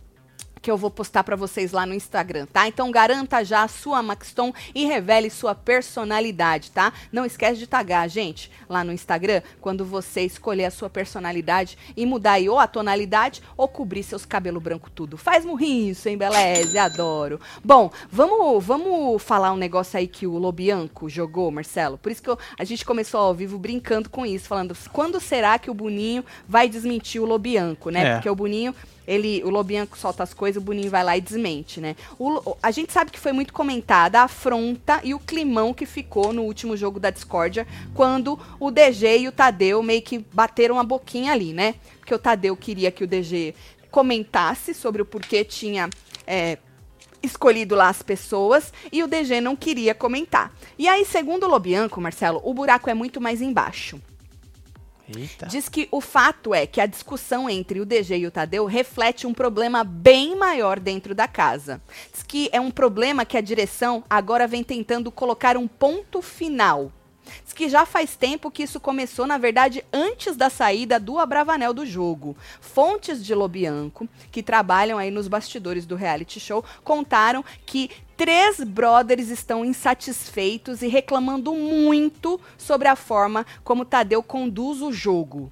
[SPEAKER 1] Que eu vou postar pra vocês lá no Instagram, tá? Então garanta já a sua Maxton e revele sua personalidade, tá? Não esquece de tagar, gente, lá no Instagram, quando você escolher a sua personalidade e mudar aí ou a tonalidade ou cobrir seus cabelos branco tudo. Faz murrinho, hein, beleza? Adoro. Bom, vamos, vamos falar um negócio aí que o Lobianco jogou, Marcelo. Por isso que eu- a gente começou ao vivo brincando com isso, falando quando será que o Boninho vai desmentir o Lobianco, né?
[SPEAKER 2] É.
[SPEAKER 1] Porque o Boninho ele, o Lobianco solta as coisas, o Boninho vai lá e desmente, né? O a gente sabe que foi muito comentada a afronta e o climão que ficou no último jogo da Discordia, quando o DG e o Tadeu meio que bateram a boquinha ali, né? Porque o Tadeu queria que o DG comentasse sobre o porquê tinha. é, escolhido lá as pessoas e o DG não queria comentar. E aí, segundo o Lobianco, Marcelo, o buraco é muito mais embaixo.
[SPEAKER 2] Eita.
[SPEAKER 1] Diz que o fato é que a discussão entre o DG e o Tadeu reflete um problema bem maior dentro da casa. Diz que é um problema que a direção agora vem tentando colocar um ponto final. Diz que já faz tempo que isso começou, na verdade, antes da saída do Abravanel do jogo. Fontes de Lobianco, que trabalham aí nos bastidores do reality show, contaram que três brothers estão insatisfeitos e reclamando muito sobre a forma como Tadeu conduz o jogo.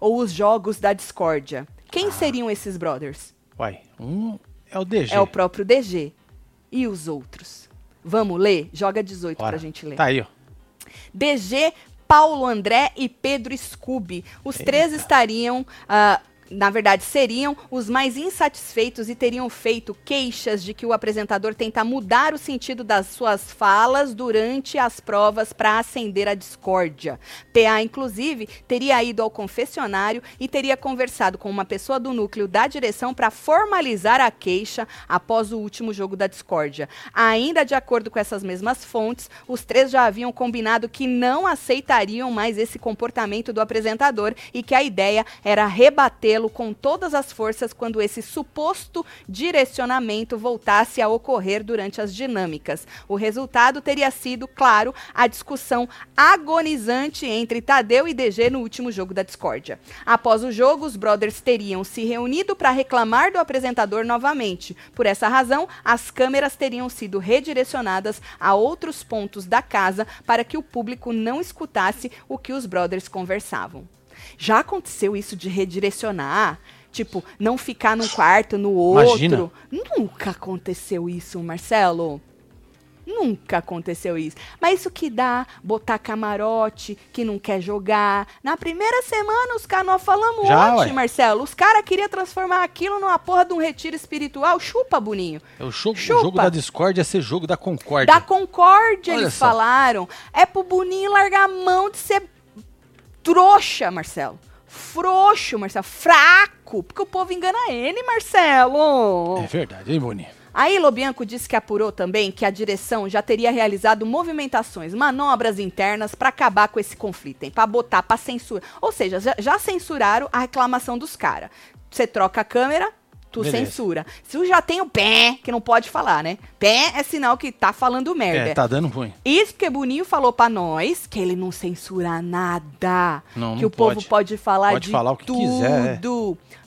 [SPEAKER 1] Ou os jogos da discórdia. Quem seriam esses brothers?
[SPEAKER 2] Uai, um é o DG.
[SPEAKER 1] É o próprio DG. E os outros? Vamos ler? Joga 18
[SPEAKER 2] Bora.
[SPEAKER 1] pra gente ler.
[SPEAKER 2] Tá aí, ó.
[SPEAKER 1] DG, Paulo André e Pedro Scooby. Os três estariam ah, na verdade, seriam os mais insatisfeitos e teriam feito queixas de que o apresentador tenta mudar o sentido das suas falas durante as provas para acender a discórdia. PA, inclusive, teria ido ao confessionário e teria conversado com uma pessoa do núcleo da direção para formalizar a queixa após o último jogo da discórdia. Ainda de acordo com essas mesmas fontes, os três já haviam combinado que não aceitariam mais esse comportamento do apresentador e que a ideia era rebatê-lo com todas as forças quando esse suposto direcionamento voltasse a ocorrer durante as dinâmicas. O resultado teria sido, claro, a discussão agonizante entre Tadeu e DG no último jogo da discórdia. Após o jogo, os brothers teriam se reunido para reclamar do apresentador novamente. Por essa razão, as câmeras teriam sido redirecionadas a outros pontos da casa para que o público não escutasse o que os brothers conversavam. Já aconteceu isso de redirecionar? Tipo, não ficar num quarto, no outro.
[SPEAKER 2] Imagina.
[SPEAKER 1] Nunca aconteceu isso, Marcelo. Nunca aconteceu isso. Mas isso que dá botar camarote que não quer jogar. Na primeira semana, os caras nós falamos
[SPEAKER 2] Já,
[SPEAKER 1] ontem,
[SPEAKER 2] ué.
[SPEAKER 1] Marcelo. Os caras queriam transformar aquilo numa porra de um retiro espiritual. Chupa, Boninho.
[SPEAKER 2] É O jogo, o
[SPEAKER 1] Chupa.
[SPEAKER 2] jogo da Discord ia ser jogo da Concórdia.
[SPEAKER 1] Da Concórdia,
[SPEAKER 2] Olha
[SPEAKER 1] eles
[SPEAKER 2] só.
[SPEAKER 1] falaram. É pro Boninho largar a mão de ser trouxa, Marcelo. Frouxo, Marcelo. Fraco. Porque o povo engana ele, Marcelo.
[SPEAKER 2] É verdade, hein, Boni?
[SPEAKER 1] Aí Lobianco disse que apurou também que a direção já teria realizado movimentações, manobras internas para acabar com esse conflito? Para botar, para censurar. Ou seja, já, já censuraram a reclamação dos caras. Você troca a câmera, tu
[SPEAKER 2] Beleza.
[SPEAKER 1] censura. Se tu já tem o pé, que não pode falar, né? Pé é sinal que tá falando merda.
[SPEAKER 2] É, tá dando ruim.
[SPEAKER 1] Isso porque Boninho falou pra nós que ele não censura nada.
[SPEAKER 2] Não,
[SPEAKER 1] que
[SPEAKER 2] não
[SPEAKER 1] o povo
[SPEAKER 2] pode.
[SPEAKER 1] pode falar
[SPEAKER 2] Pode
[SPEAKER 1] de
[SPEAKER 2] falar o que
[SPEAKER 1] tudo.
[SPEAKER 2] quiser, é.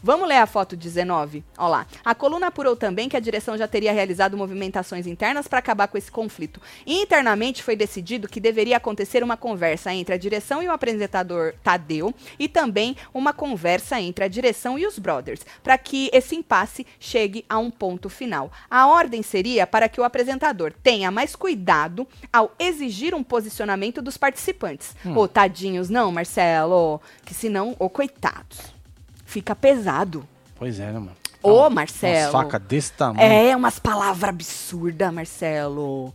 [SPEAKER 1] Vamos ler a foto 19? Olha lá. A coluna apurou também que a direção já teria realizado movimentações internas para acabar com esse conflito. Internamente foi decidido que deveria acontecer uma conversa entre a direção e o apresentador Tadeu e também uma conversa entre a direção e os brothers, para que esse impasse chegue a um ponto final. A ordem seria para que o apresentador tenha mais cuidado ao exigir um posicionamento dos participantes. Ô, tadinhos, não, Marcelo, que senão, ô, coitados, fica pesado.
[SPEAKER 2] Pois é, né, mano?
[SPEAKER 1] Ô,
[SPEAKER 2] Uma-
[SPEAKER 1] Marcelo.
[SPEAKER 2] Umas facas desse tamanho.
[SPEAKER 1] É, umas palavras absurdas, Marcelo.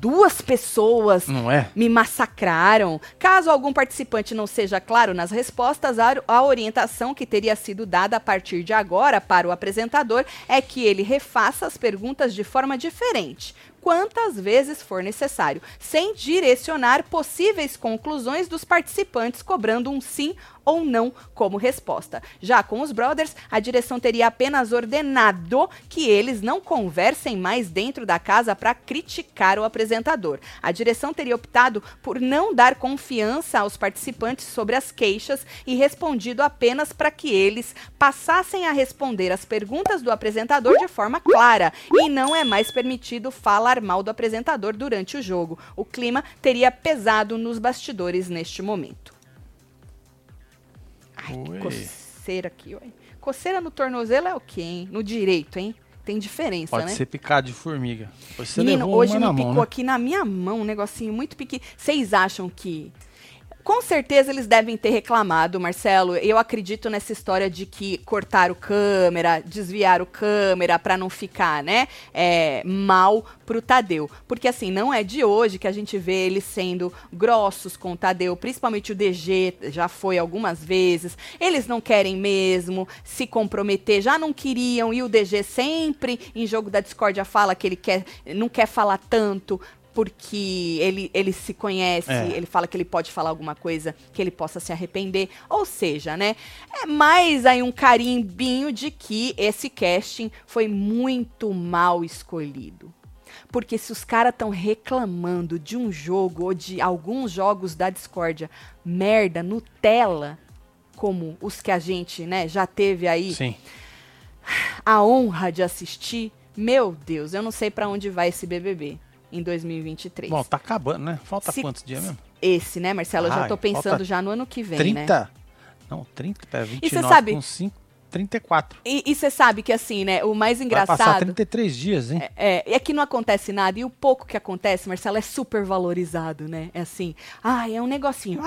[SPEAKER 1] Duas pessoas
[SPEAKER 2] é?
[SPEAKER 1] me massacraram. Caso algum participante não seja claro nas respostas, a, a orientação que teria sido dada a partir de agora para o apresentador é que ele refaça as perguntas de forma diferente, quantas vezes for necessário, sem direcionar possíveis conclusões dos participantes, cobrando um sim ou não como resposta. Já com os brothers, a direção teria apenas ordenado que eles não conversem mais dentro da casa para criticar o apresentador. A direção teria optado por não dar confiança aos participantes sobre as queixas e respondido apenas para que eles passassem a responder as perguntas do apresentador de forma clara. E não é mais permitido falar mal do apresentador durante o jogo. O clima teria pesado nos bastidores neste momento.
[SPEAKER 2] Ui.
[SPEAKER 1] coceira aqui, ué. Coceira no tornozelo é o quê, hein? No direito, hein? Tem diferença,
[SPEAKER 2] Pode
[SPEAKER 1] né?
[SPEAKER 2] ser picado de formiga. Hoje você
[SPEAKER 1] Menino, hoje me picou
[SPEAKER 2] né?
[SPEAKER 1] aqui na minha mão um negocinho muito pequeno. Vocês acham que. Com certeza eles devem ter reclamado, Marcelo. Eu acredito nessa história de que cortaram câmera, desviaram câmera pra não ficar, né, é, mal pro Tadeu. Porque assim, não é de hoje que a gente vê eles sendo grossos com o Tadeu, principalmente o DG já foi algumas vezes. Eles não querem mesmo se comprometer, já não queriam e o DG sempre em jogo da discórdia fala que ele quer, não quer falar tanto porque ele, ele se conhece,
[SPEAKER 2] É.
[SPEAKER 1] ele fala que ele pode falar alguma coisa que ele possa se arrepender. Ou seja, né? É mais aí um carimbinho de que esse casting foi muito mal escolhido. Porque se os caras estão reclamando de um jogo ou de alguns jogos da discórdia merda, Nutella, como os que a gente né, já teve aí
[SPEAKER 2] Sim.
[SPEAKER 1] a honra de assistir, meu Deus, eu não sei pra onde vai esse BBB em 2023.
[SPEAKER 2] Bom, tá acabando, né? Falta
[SPEAKER 1] Se-
[SPEAKER 2] quantos dias mesmo?
[SPEAKER 1] Esse, né, Marcelo? Eu já tô pensando já no ano que vem,
[SPEAKER 2] 30?
[SPEAKER 1] né?
[SPEAKER 2] Não, 30 para 29
[SPEAKER 1] E sabe-
[SPEAKER 2] com 5. 34.
[SPEAKER 1] E você sabe que assim, né? O mais engraçado.
[SPEAKER 2] Vai passar 33 dias, hein?
[SPEAKER 1] É, é que não acontece nada. E o pouco que acontece, Marcelo, é super valorizado, né? É assim, ai, é um negocinho.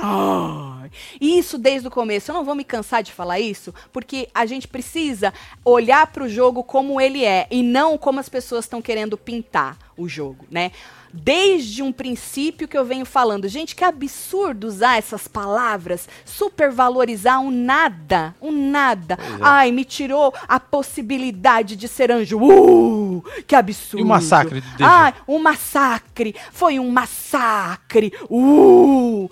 [SPEAKER 1] E isso desde o começo. Eu não vou me cansar de falar isso, porque a gente precisa olhar para o jogo como ele é e não como as pessoas estão querendo pintar o jogo, né? desde um princípio que eu venho falando. Gente, que absurdo usar essas palavras, supervalorizar um nada, um nada. É. Ai, me tirou a possibilidade de ser anjo. Uh, que absurdo. E
[SPEAKER 2] o massacre?
[SPEAKER 1] Ai, um massacre. Foi um massacre. Uh.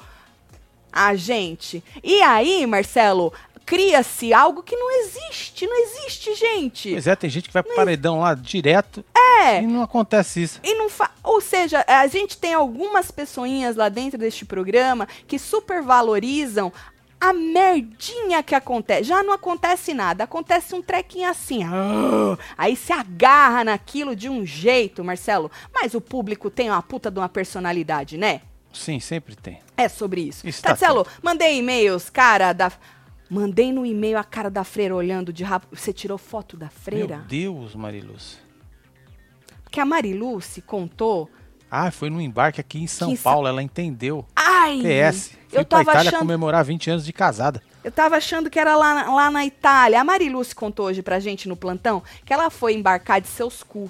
[SPEAKER 1] Ah, gente. E aí, Marcelo, cria-se algo que não existe, não existe, gente.
[SPEAKER 2] Pois é, tem gente que vai pro paredão lá direto
[SPEAKER 1] é.
[SPEAKER 2] E não acontece isso.
[SPEAKER 1] E não fa Ou seja, a gente tem algumas pessoinhas lá dentro deste programa que supervalorizam a merdinha que acontece. Já não acontece nada, acontece um trequinho assim. Ah, aí se agarra naquilo de um jeito, Marcelo. Mas o público tem uma puta de uma personalidade, né?
[SPEAKER 2] Sim, sempre tem.
[SPEAKER 1] É sobre isso. isso Marcelo, tá mandei e-mails, cara, da Mandei no e-mail a cara da freira olhando de rabo. Você tirou foto da freira?
[SPEAKER 2] Meu Deus, Mariluz.
[SPEAKER 1] Porque a Mariluce contou.
[SPEAKER 2] Ah, foi no embarque aqui em São Paulo, ela entendeu.
[SPEAKER 1] Ai!
[SPEAKER 2] PS. Fui eu tava pra Itália achando... comemorar 20 anos de casada.
[SPEAKER 1] Eu tava achando que era lá, lá na Itália. A Mariluce contou hoje pra gente no plantão que ela foi embarcar de seus cu.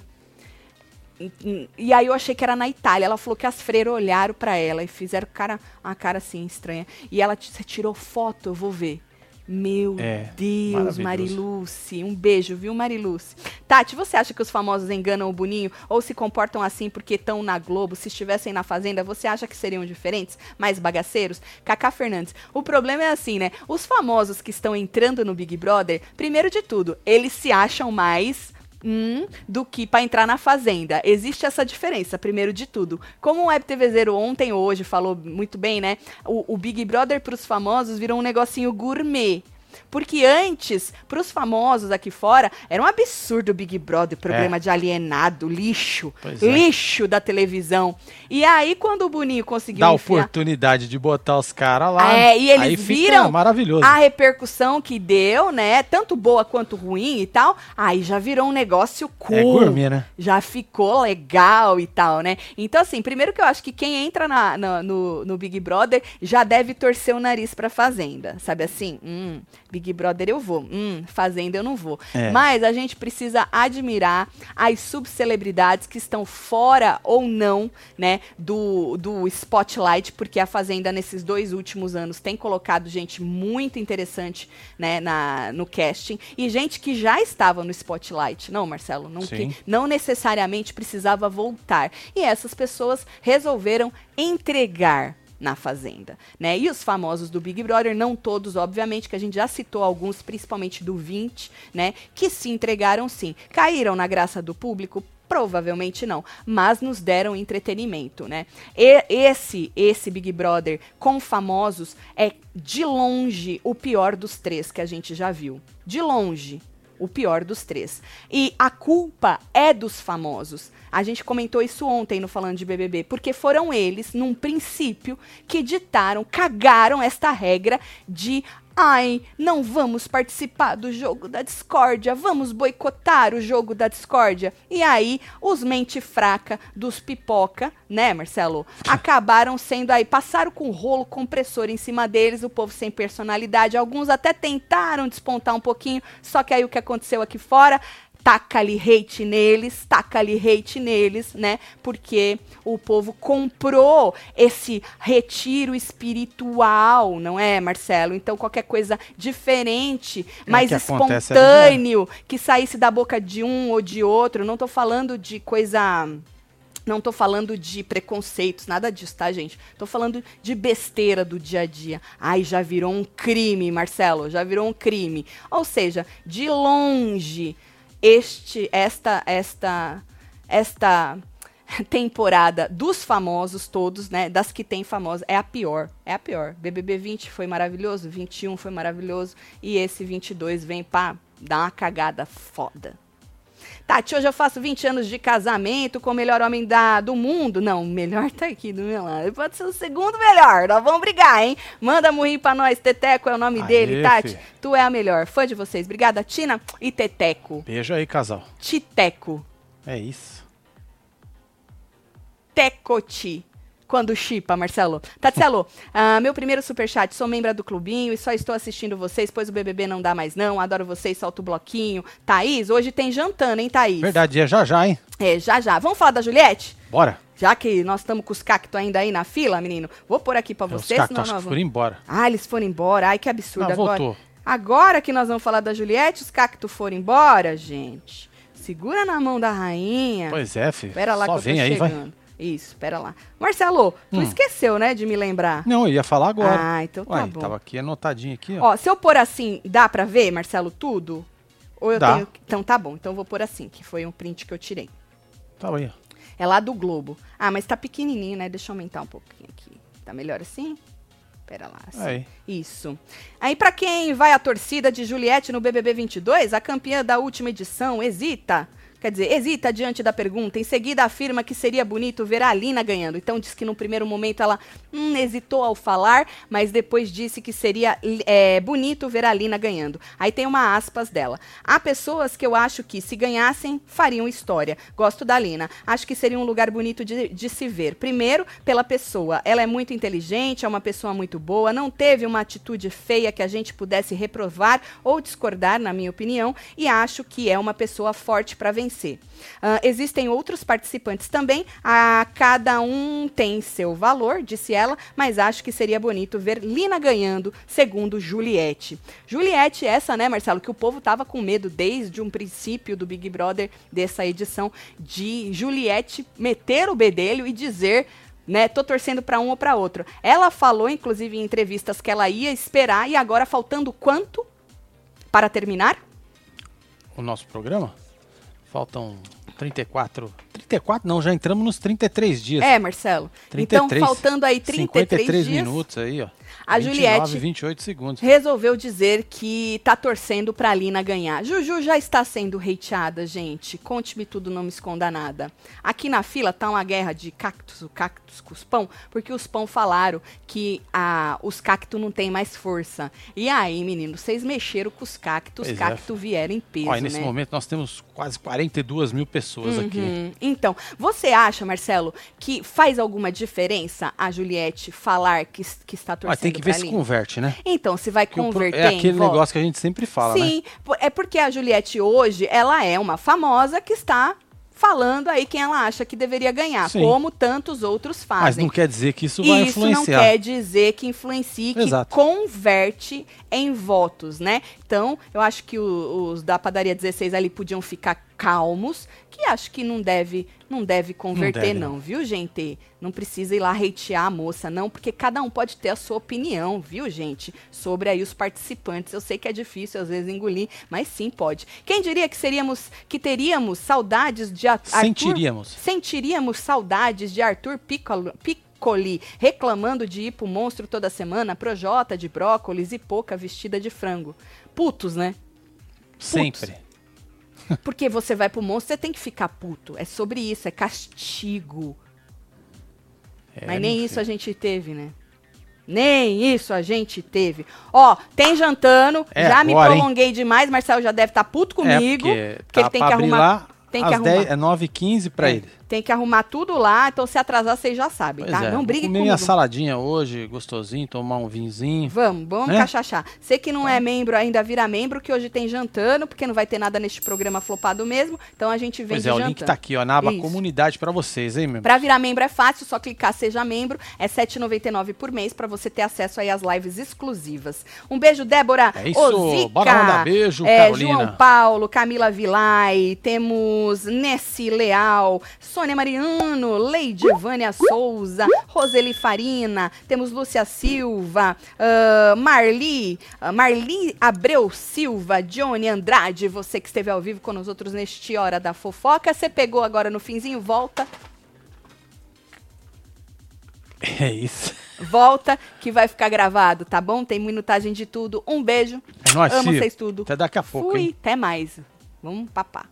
[SPEAKER 1] E, e aí eu achei que era na Itália. Ela falou que as freiras olharam para ela e fizeram cara, uma cara assim estranha. E ela tirou foto, eu vou ver. Meu é, Deus, Mariluce. Um beijo, viu, Mariluce? Tati, você acha que os famosos enganam o Boninho ou se comportam assim porque estão na Globo? Se estivessem na Fazenda, você acha que seriam diferentes? Mais bagaceiros? Cacá Fernandes. O problema é assim, né? Os famosos que estão entrando no Big Brother, primeiro de tudo, eles se acham mais Hum, do que para entrar na fazenda. Existe essa diferença, primeiro de tudo. Como o Web TV Zero ontem hoje falou muito bem, né? O, o Big Brother para os famosos virou um negocinho gourmet. Porque antes, para os famosos aqui fora, era um absurdo o Big Brother, programa é. de alienado, lixo, pois é. lixo é. da televisão. E aí, quando o Boninho conseguiu.
[SPEAKER 2] Dá enfiar... oportunidade de botar os caras lá.
[SPEAKER 1] É, e eles viram
[SPEAKER 2] maravilhoso.
[SPEAKER 1] a repercussão que deu, né? Tanto boa quanto ruim e tal. Aí já virou um negócio é cool. É
[SPEAKER 2] gourmet, né?
[SPEAKER 1] Já ficou legal e tal, né? Então, assim, primeiro que eu acho que quem entra na, na no, no Big Brother já deve torcer o nariz pra Fazenda. Sabe assim? Hum, Big Brother eu vou, hum, Fazenda eu não vou. É. Mas a gente precisa admirar as subcelebridades que estão fora ou não, né, do, do spotlight, porque a Fazenda nesses dois últimos anos tem colocado gente muito interessante, né, na, no casting e gente que já estava no spotlight. Não, Marcelo, não, que, não necessariamente precisava voltar. E essas pessoas resolveram entregar na Fazenda, né? E os famosos do Big Brother, não todos, obviamente, que a gente já citou alguns, principalmente do 20, né? Que se entregaram sim. Caíram na graça do público? Provavelmente não, mas nos deram entretenimento, né? E esse, esse Big Brother com famosos é de longe o pior dos três que a gente já viu. De longe, o pior dos três. E a culpa é dos famosos. A gente comentou isso ontem no Falando de BBB, porque foram eles, num princípio, que ditaram, cagaram esta regra de Ai, não vamos participar do jogo da discórdia, vamos boicotar o jogo da discórdia. E aí, os mente fraca dos pipoca, né, Marcelo? [laughs] Acabaram sendo aí, passaram com rolo compressor em cima deles, o povo sem personalidade. Alguns até tentaram despontar um pouquinho, só que aí o que aconteceu aqui fora taca-lhe hate neles, taca-lhe hate neles, né? Porque o povo comprou esse retiro espiritual, não é, Marcelo? Então qualquer coisa diferente, é mais espontâneo, que saísse da boca de um ou de outro, não tô falando de coisa não tô falando de preconceitos, nada disso, tá, gente? Tô falando de besteira do dia a dia. Ai, já virou um crime, Marcelo, já virou um crime. Ou seja, de longe, este esta esta esta [laughs] temporada dos famosos todos, né, das que tem famosos, é a pior, é a pior. BBB 20 foi maravilhoso, 21 foi maravilhoso e esse 22 vem para dar uma cagada foda. Tati, hoje eu faço 20 anos de casamento com o melhor homem da, do mundo. Não, o melhor tá aqui do meu lado. Pode ser o segundo melhor. Nós vamos brigar, hein? Manda morrer pra nós. Teteco é o nome
[SPEAKER 2] Aê,
[SPEAKER 1] dele, Tati.
[SPEAKER 2] fi.
[SPEAKER 1] Tu é a melhor. Fã de vocês. Obrigada, Tina e Teteco.
[SPEAKER 2] Beijo aí, casal.
[SPEAKER 1] Titeco.
[SPEAKER 2] É isso.
[SPEAKER 1] Tecoti. Quando chipa, Marcelo. Tatselo, ah, meu primeiro superchat, sou membro do clubinho e só estou assistindo vocês, pois o BBB não dá mais não, adoro vocês, solta o bloquinho. Thaís, hoje tem jantando, hein, Thaís?
[SPEAKER 2] Verdade, é já já, hein?
[SPEAKER 1] É, já já. Vamos falar da Juliette?
[SPEAKER 2] Bora.
[SPEAKER 1] Já que nós estamos com os cactos ainda aí na fila, menino, vou pôr aqui pra
[SPEAKER 2] É, Os
[SPEAKER 1] vocês,
[SPEAKER 2] cactos
[SPEAKER 1] nós
[SPEAKER 2] que
[SPEAKER 1] vamos...
[SPEAKER 2] foram embora.
[SPEAKER 1] Ah, eles foram embora. Ai, que absurdo.
[SPEAKER 2] Não,
[SPEAKER 1] agora,
[SPEAKER 2] voltou.
[SPEAKER 1] agora que nós vamos falar da Juliette, os cactos foram embora, gente. Segura na mão da rainha.
[SPEAKER 2] Pois é, filho.
[SPEAKER 1] Espera lá
[SPEAKER 2] Só
[SPEAKER 1] que eu
[SPEAKER 2] vem
[SPEAKER 1] tô
[SPEAKER 2] aí, vai.
[SPEAKER 1] Isso, espera lá. Marcelo, tu
[SPEAKER 2] Hum.
[SPEAKER 1] esqueceu, né, de me lembrar.
[SPEAKER 2] Não, eu ia falar agora.
[SPEAKER 1] Ah, então tá
[SPEAKER 2] Ué,
[SPEAKER 1] bom.
[SPEAKER 2] Tava aqui anotadinho aqui, ó.
[SPEAKER 1] Ó, se eu pôr assim, dá pra ver, Marcelo, tudo? Ou eu
[SPEAKER 2] Dá.
[SPEAKER 1] tenho... Então tá bom, então eu vou pôr assim, que foi um print que eu tirei.
[SPEAKER 2] Tava aí.
[SPEAKER 1] É lá do Globo. Ah, mas tá pequenininho, né? Deixa eu aumentar um pouquinho aqui. Tá melhor assim? Pera lá. Assim.
[SPEAKER 2] Aí.
[SPEAKER 1] Isso. Aí, pra quem vai a torcida de Juliette no BBB 22, a campeã da última edição hesita. Quer dizer, hesita diante da pergunta. Em seguida, afirma que seria bonito ver a Alina ganhando. Então, diz que no primeiro momento ela hum, hesitou ao falar, mas depois disse que seria é, bonito ver a Alina ganhando. Aí tem uma aspas dela. Há pessoas que eu acho que, se ganhassem, fariam história. Gosto da Alina. Acho que seria um lugar bonito de, de se ver. Primeiro, pela pessoa. Ela é muito inteligente, é uma pessoa muito boa, não teve uma atitude feia que a gente pudesse reprovar ou discordar, na minha opinião, e acho que é uma pessoa forte para vencer. Ah, existem outros participantes também, a cada um tem seu valor, disse ela, mas acho que seria bonito ver Lina ganhando, segundo Juliette. Juliette, essa, né, Marcelo, que o povo tava com medo desde um princípio do Big Brother dessa edição de Juliette meter o bedelho e dizer né, tô torcendo para um ou para outro. Ela falou, inclusive, em entrevistas que ela ia esperar e agora faltando quanto para terminar?
[SPEAKER 2] O nosso programa. Faltam 34. 34? Não, já entramos nos 33 dias.
[SPEAKER 1] É, Marcelo.
[SPEAKER 2] 33,
[SPEAKER 1] então, faltando aí 33
[SPEAKER 2] 53
[SPEAKER 1] dias,
[SPEAKER 2] minutos aí, ó.
[SPEAKER 1] a
[SPEAKER 2] 29,
[SPEAKER 1] Juliette
[SPEAKER 2] 28 segundos.
[SPEAKER 1] resolveu dizer que tá torcendo pra Lina ganhar. Juju já está sendo hateada, gente. Conte-me tudo, não me esconda nada. Aqui na fila tá uma guerra de cactos, o cactus com os pão, porque os pão falaram que a, os cactos não têm mais força. E aí, menino, vocês mexeram com os cactos, os
[SPEAKER 2] é.
[SPEAKER 1] cactos vieram em peso,
[SPEAKER 2] e nesse
[SPEAKER 1] né?
[SPEAKER 2] momento nós temos quase 42 mil pessoas aqui.
[SPEAKER 1] Uhum. Então, você acha, Marcelo, que faz alguma diferença a Juliette falar que, que está torcendo
[SPEAKER 2] Mas tem que ver se converte, né?
[SPEAKER 1] Então, se vai
[SPEAKER 2] pro-
[SPEAKER 1] converter
[SPEAKER 2] é aquele
[SPEAKER 1] voto.
[SPEAKER 2] negócio que a gente sempre fala, né?
[SPEAKER 1] Sim, po- é porque a Juliette hoje, ela é uma famosa que está falando aí quem ela acha que deveria ganhar,
[SPEAKER 2] Sim.
[SPEAKER 1] como tantos outros fazem.
[SPEAKER 2] Mas não quer dizer que isso vai
[SPEAKER 1] Isso não
[SPEAKER 2] influenciar.
[SPEAKER 1] quer dizer que influencie, que
[SPEAKER 2] Exato.
[SPEAKER 1] converte em votos, né? Então, eu acho que o- os da padaria 16 ali podiam ficar calmos, que acho que não deve, não deve converter
[SPEAKER 2] deve,
[SPEAKER 1] não, viu, gente? Não precisa ir lá hatear a moça, não, porque cada um pode ter a sua opinião, viu, gente? Sobre aí os participantes. Eu sei que é difícil às vezes engolir, mas sim pode. Quem diria que seríamos, que teríamos saudades de Ar- Arthur
[SPEAKER 2] Sentiríamos.
[SPEAKER 1] Sentiríamos saudades de Arthur Piccolo, Piccoli reclamando de ir pro monstro toda semana, projota de brócolis e pouca vestida de frango. Putos, né?
[SPEAKER 2] Sempre.
[SPEAKER 1] Porque você vai pro monstro, você tem que ficar puto. É sobre isso, é castigo.
[SPEAKER 2] É,
[SPEAKER 1] Mas nem isso a gente teve, né? Nem isso a gente teve. Ó, tem jantando,
[SPEAKER 2] É
[SPEAKER 1] já me
[SPEAKER 2] agora, hein?
[SPEAKER 1] prolonguei demais, Marcelo já deve estar puto comigo.
[SPEAKER 2] É, porque,
[SPEAKER 1] porque
[SPEAKER 2] tá
[SPEAKER 1] ele tem que arrumar.
[SPEAKER 2] lá
[SPEAKER 1] tem que arrumar.
[SPEAKER 2] 10, é 9h15 pra
[SPEAKER 1] É,
[SPEAKER 2] ele.
[SPEAKER 1] Tem que arrumar tudo lá, então se atrasar, vocês já sabem,
[SPEAKER 2] Pois
[SPEAKER 1] tá?
[SPEAKER 2] é,
[SPEAKER 1] Não brigue
[SPEAKER 2] comer
[SPEAKER 1] comigo.
[SPEAKER 2] minha saladinha hoje, gostosinho, tomar um vinzinho.
[SPEAKER 1] Vamos, vamos
[SPEAKER 2] Né?
[SPEAKER 1] cachachar. Você que não é membro ainda, vira membro, que hoje tem jantando, porque não vai ter nada neste programa flopado mesmo. Então a gente vem
[SPEAKER 2] Pois é, o
[SPEAKER 1] jantando.
[SPEAKER 2] link tá aqui, ó, na aba
[SPEAKER 1] Isso.
[SPEAKER 2] comunidade pra vocês, hein, meu?
[SPEAKER 1] Pra virar membro é fácil, só clicar seja membro, é R$ 7,99 por mês pra você ter acesso aí às lives exclusivas. Um beijo, Débora.
[SPEAKER 2] É isso,
[SPEAKER 1] Ozica,
[SPEAKER 2] bora mandar beijo,
[SPEAKER 1] é,
[SPEAKER 2] Carolina.
[SPEAKER 1] João Paulo, Camila Vilay, temos Nessi Leal, Sônia Mariano, Leide Vânia Souza, Roseli Farina, temos Lúcia Silva, ah, Marli, ah, Marli Abreu Silva, Johnny Andrade, você que esteve ao vivo com nós outros neste Hora da Fofoca. Você pegou agora no finzinho, volta.
[SPEAKER 2] É isso.
[SPEAKER 1] Volta que vai ficar gravado, tá bom? Tem minutagem de tudo. Um beijo.
[SPEAKER 2] É nóis,
[SPEAKER 1] Amo vocês tudo.
[SPEAKER 2] Até daqui a pouco,
[SPEAKER 1] Fui.
[SPEAKER 2] hein?
[SPEAKER 1] Até mais. Vamos papar.